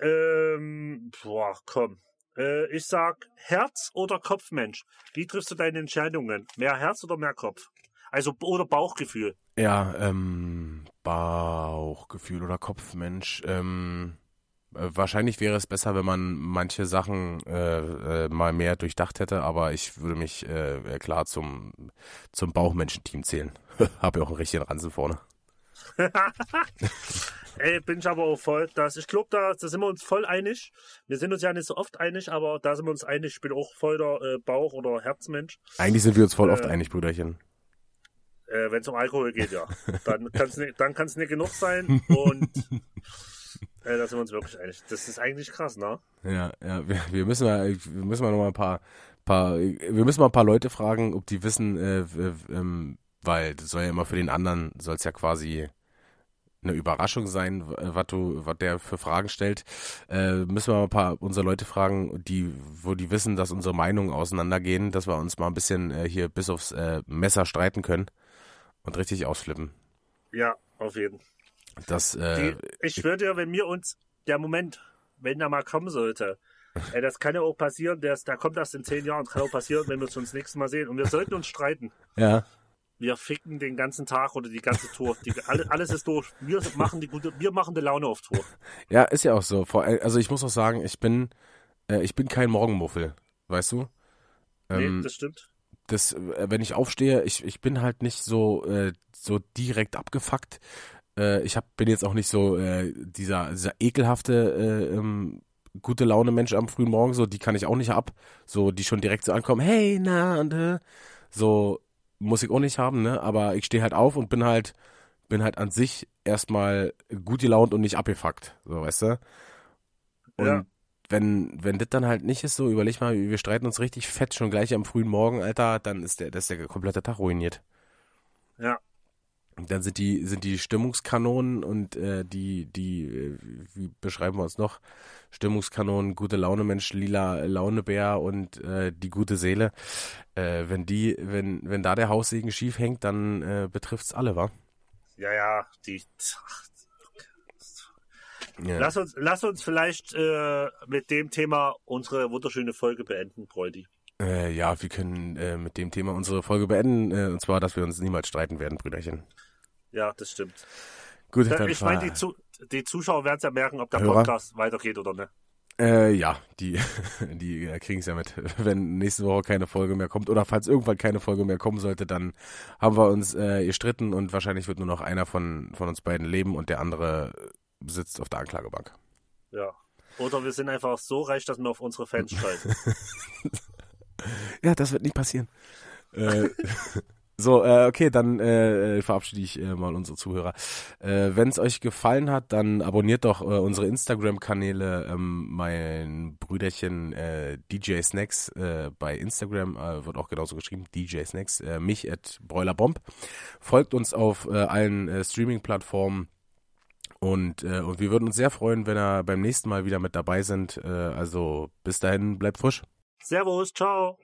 Ähm, boah, komm. Äh, ich sag Herz oder Kopfmensch. Wie triffst du deine Entscheidungen? Mehr Herz oder mehr Kopf? Also, oder Bauchgefühl? Ja, ähm, Bauchgefühl oder Kopfmensch. Ähm, äh, wahrscheinlich wäre es besser, wenn man manche Sachen äh, äh, mal mehr durchdacht hätte, aber ich würde mich äh, klar zum, zum Bauchmenschenteam zählen. *laughs* Habe ja auch einen richtigen Ransen vorne. *laughs* Ey, bin ich aber auch voll. Das, ich glaube, da, da sind wir uns voll einig. Wir sind uns ja nicht so oft einig, aber da sind wir uns einig. Ich bin auch voll der äh, Bauch- oder Herzmensch. Eigentlich sind wir uns voll oft äh, einig, Brüderchen. Äh, Wenn es um Alkohol geht, ja. *laughs* Dann kann es nicht, nicht genug sein. Und *laughs* äh, da sind wir uns wirklich einig. Das ist eigentlich krass, ne? Ja, ja, wir, wir müssen mal, wir müssen mal noch mal ein paar, paar, wir müssen mal ein paar Leute fragen, ob die wissen, äh, ähm, weil das soll ja immer für den anderen, soll es ja quasi eine Überraschung sein, was du, was der für Fragen stellt. Äh, müssen wir mal ein paar unsere Leute fragen, die, wo die wissen, dass unsere Meinungen auseinandergehen, dass wir uns mal ein bisschen äh, hier bis aufs äh, Messer streiten können und richtig ausflippen. Ja, auf jeden Fall. Das, äh, Die, ich würde ja, wenn mir uns der Moment, wenn er mal kommen sollte, *laughs* das kann ja auch passieren, der, da kommt das in zehn Jahren, kann auch passieren, wenn wir uns das nächste Mal sehen. Und wir sollten uns streiten. Ja. Wir ficken den ganzen Tag oder die ganze Tour. Die, alles, ist durch. Wir machen die gute, wir machen die Laune auf Tour. Ja, ist ja auch so. Also ich muss auch sagen, ich bin, äh, ich bin kein Morgenmuffel, weißt du? Ähm, nee, das stimmt. Das, äh, wenn ich aufstehe, ich, ich bin halt nicht so, äh, so direkt abgefuckt. Äh, ich hab, bin jetzt auch nicht so äh, dieser, dieser ekelhafte äh, ähm, gute Laune Mensch am frühen Morgen, so die kann ich auch nicht ab. So die schon direkt so ankommen, hey, na und so muss ich auch nicht haben, ne? Aber ich stehe halt auf und bin halt bin halt an sich erstmal gut gelaunt und nicht abgefuckt, so weißt du. Und ja. wenn wenn das dann halt nicht ist, so überleg mal, wir streiten uns richtig fett schon gleich am frühen Morgen, Alter, dann ist der das ist der komplette Tag ruiniert. Ja, dann sind die, sind die Stimmungskanonen und äh, die, die, äh, wie beschreiben wir uns noch? Stimmungskanonen, gute Laune Mensch, lila Launebär und äh, die gute Seele. Äh, wenn die, wenn, wenn da der Haussegen schief hängt, dann äh, betrifft's alle, wa? Ja, ja, die. Ja. Lass uns, lass uns vielleicht äh, mit dem Thema unsere wunderschöne Folge beenden, Bräudi. Äh, ja, wir können äh, mit dem Thema unsere Folge beenden, äh, und zwar, dass wir uns niemals streiten werden, Brüderchen. Ja, das stimmt. Gut, dann ich meine, die, Zu die Zuschauer werden es ja merken, ob der Hörer? Podcast weitergeht oder nicht. Äh, ja, die, *laughs* die kriegen es ja mit. *laughs* Wenn nächste Woche keine Folge mehr kommt oder falls irgendwann keine Folge mehr kommen sollte, dann haben wir uns äh, gestritten und wahrscheinlich wird nur noch einer von, von uns beiden leben und der andere sitzt auf der Anklagebank. Ja. Oder wir sind einfach so reich, dass wir auf unsere Fans schalten. *laughs* *laughs* ja, das wird nicht passieren. Äh, *laughs* so, äh, okay, dann äh, äh, verabschiede ich äh, mal unsere Zuhörer. Äh, Wenn es euch gefallen hat, dann abonniert doch unsere Instagram-Kanäle. Ähm, mein Brüderchen DJ Snacks bei Instagram wird auch genauso geschrieben, DJ Snacks, mich at Broilerbomb. Folgt uns auf allen Streaming-Plattformen Und, äh, und wir würden uns sehr freuen, wenn er beim nächsten Mal wieder mit dabei sind. Äh, also bis dahin, bleibt frisch. Servus, ciao.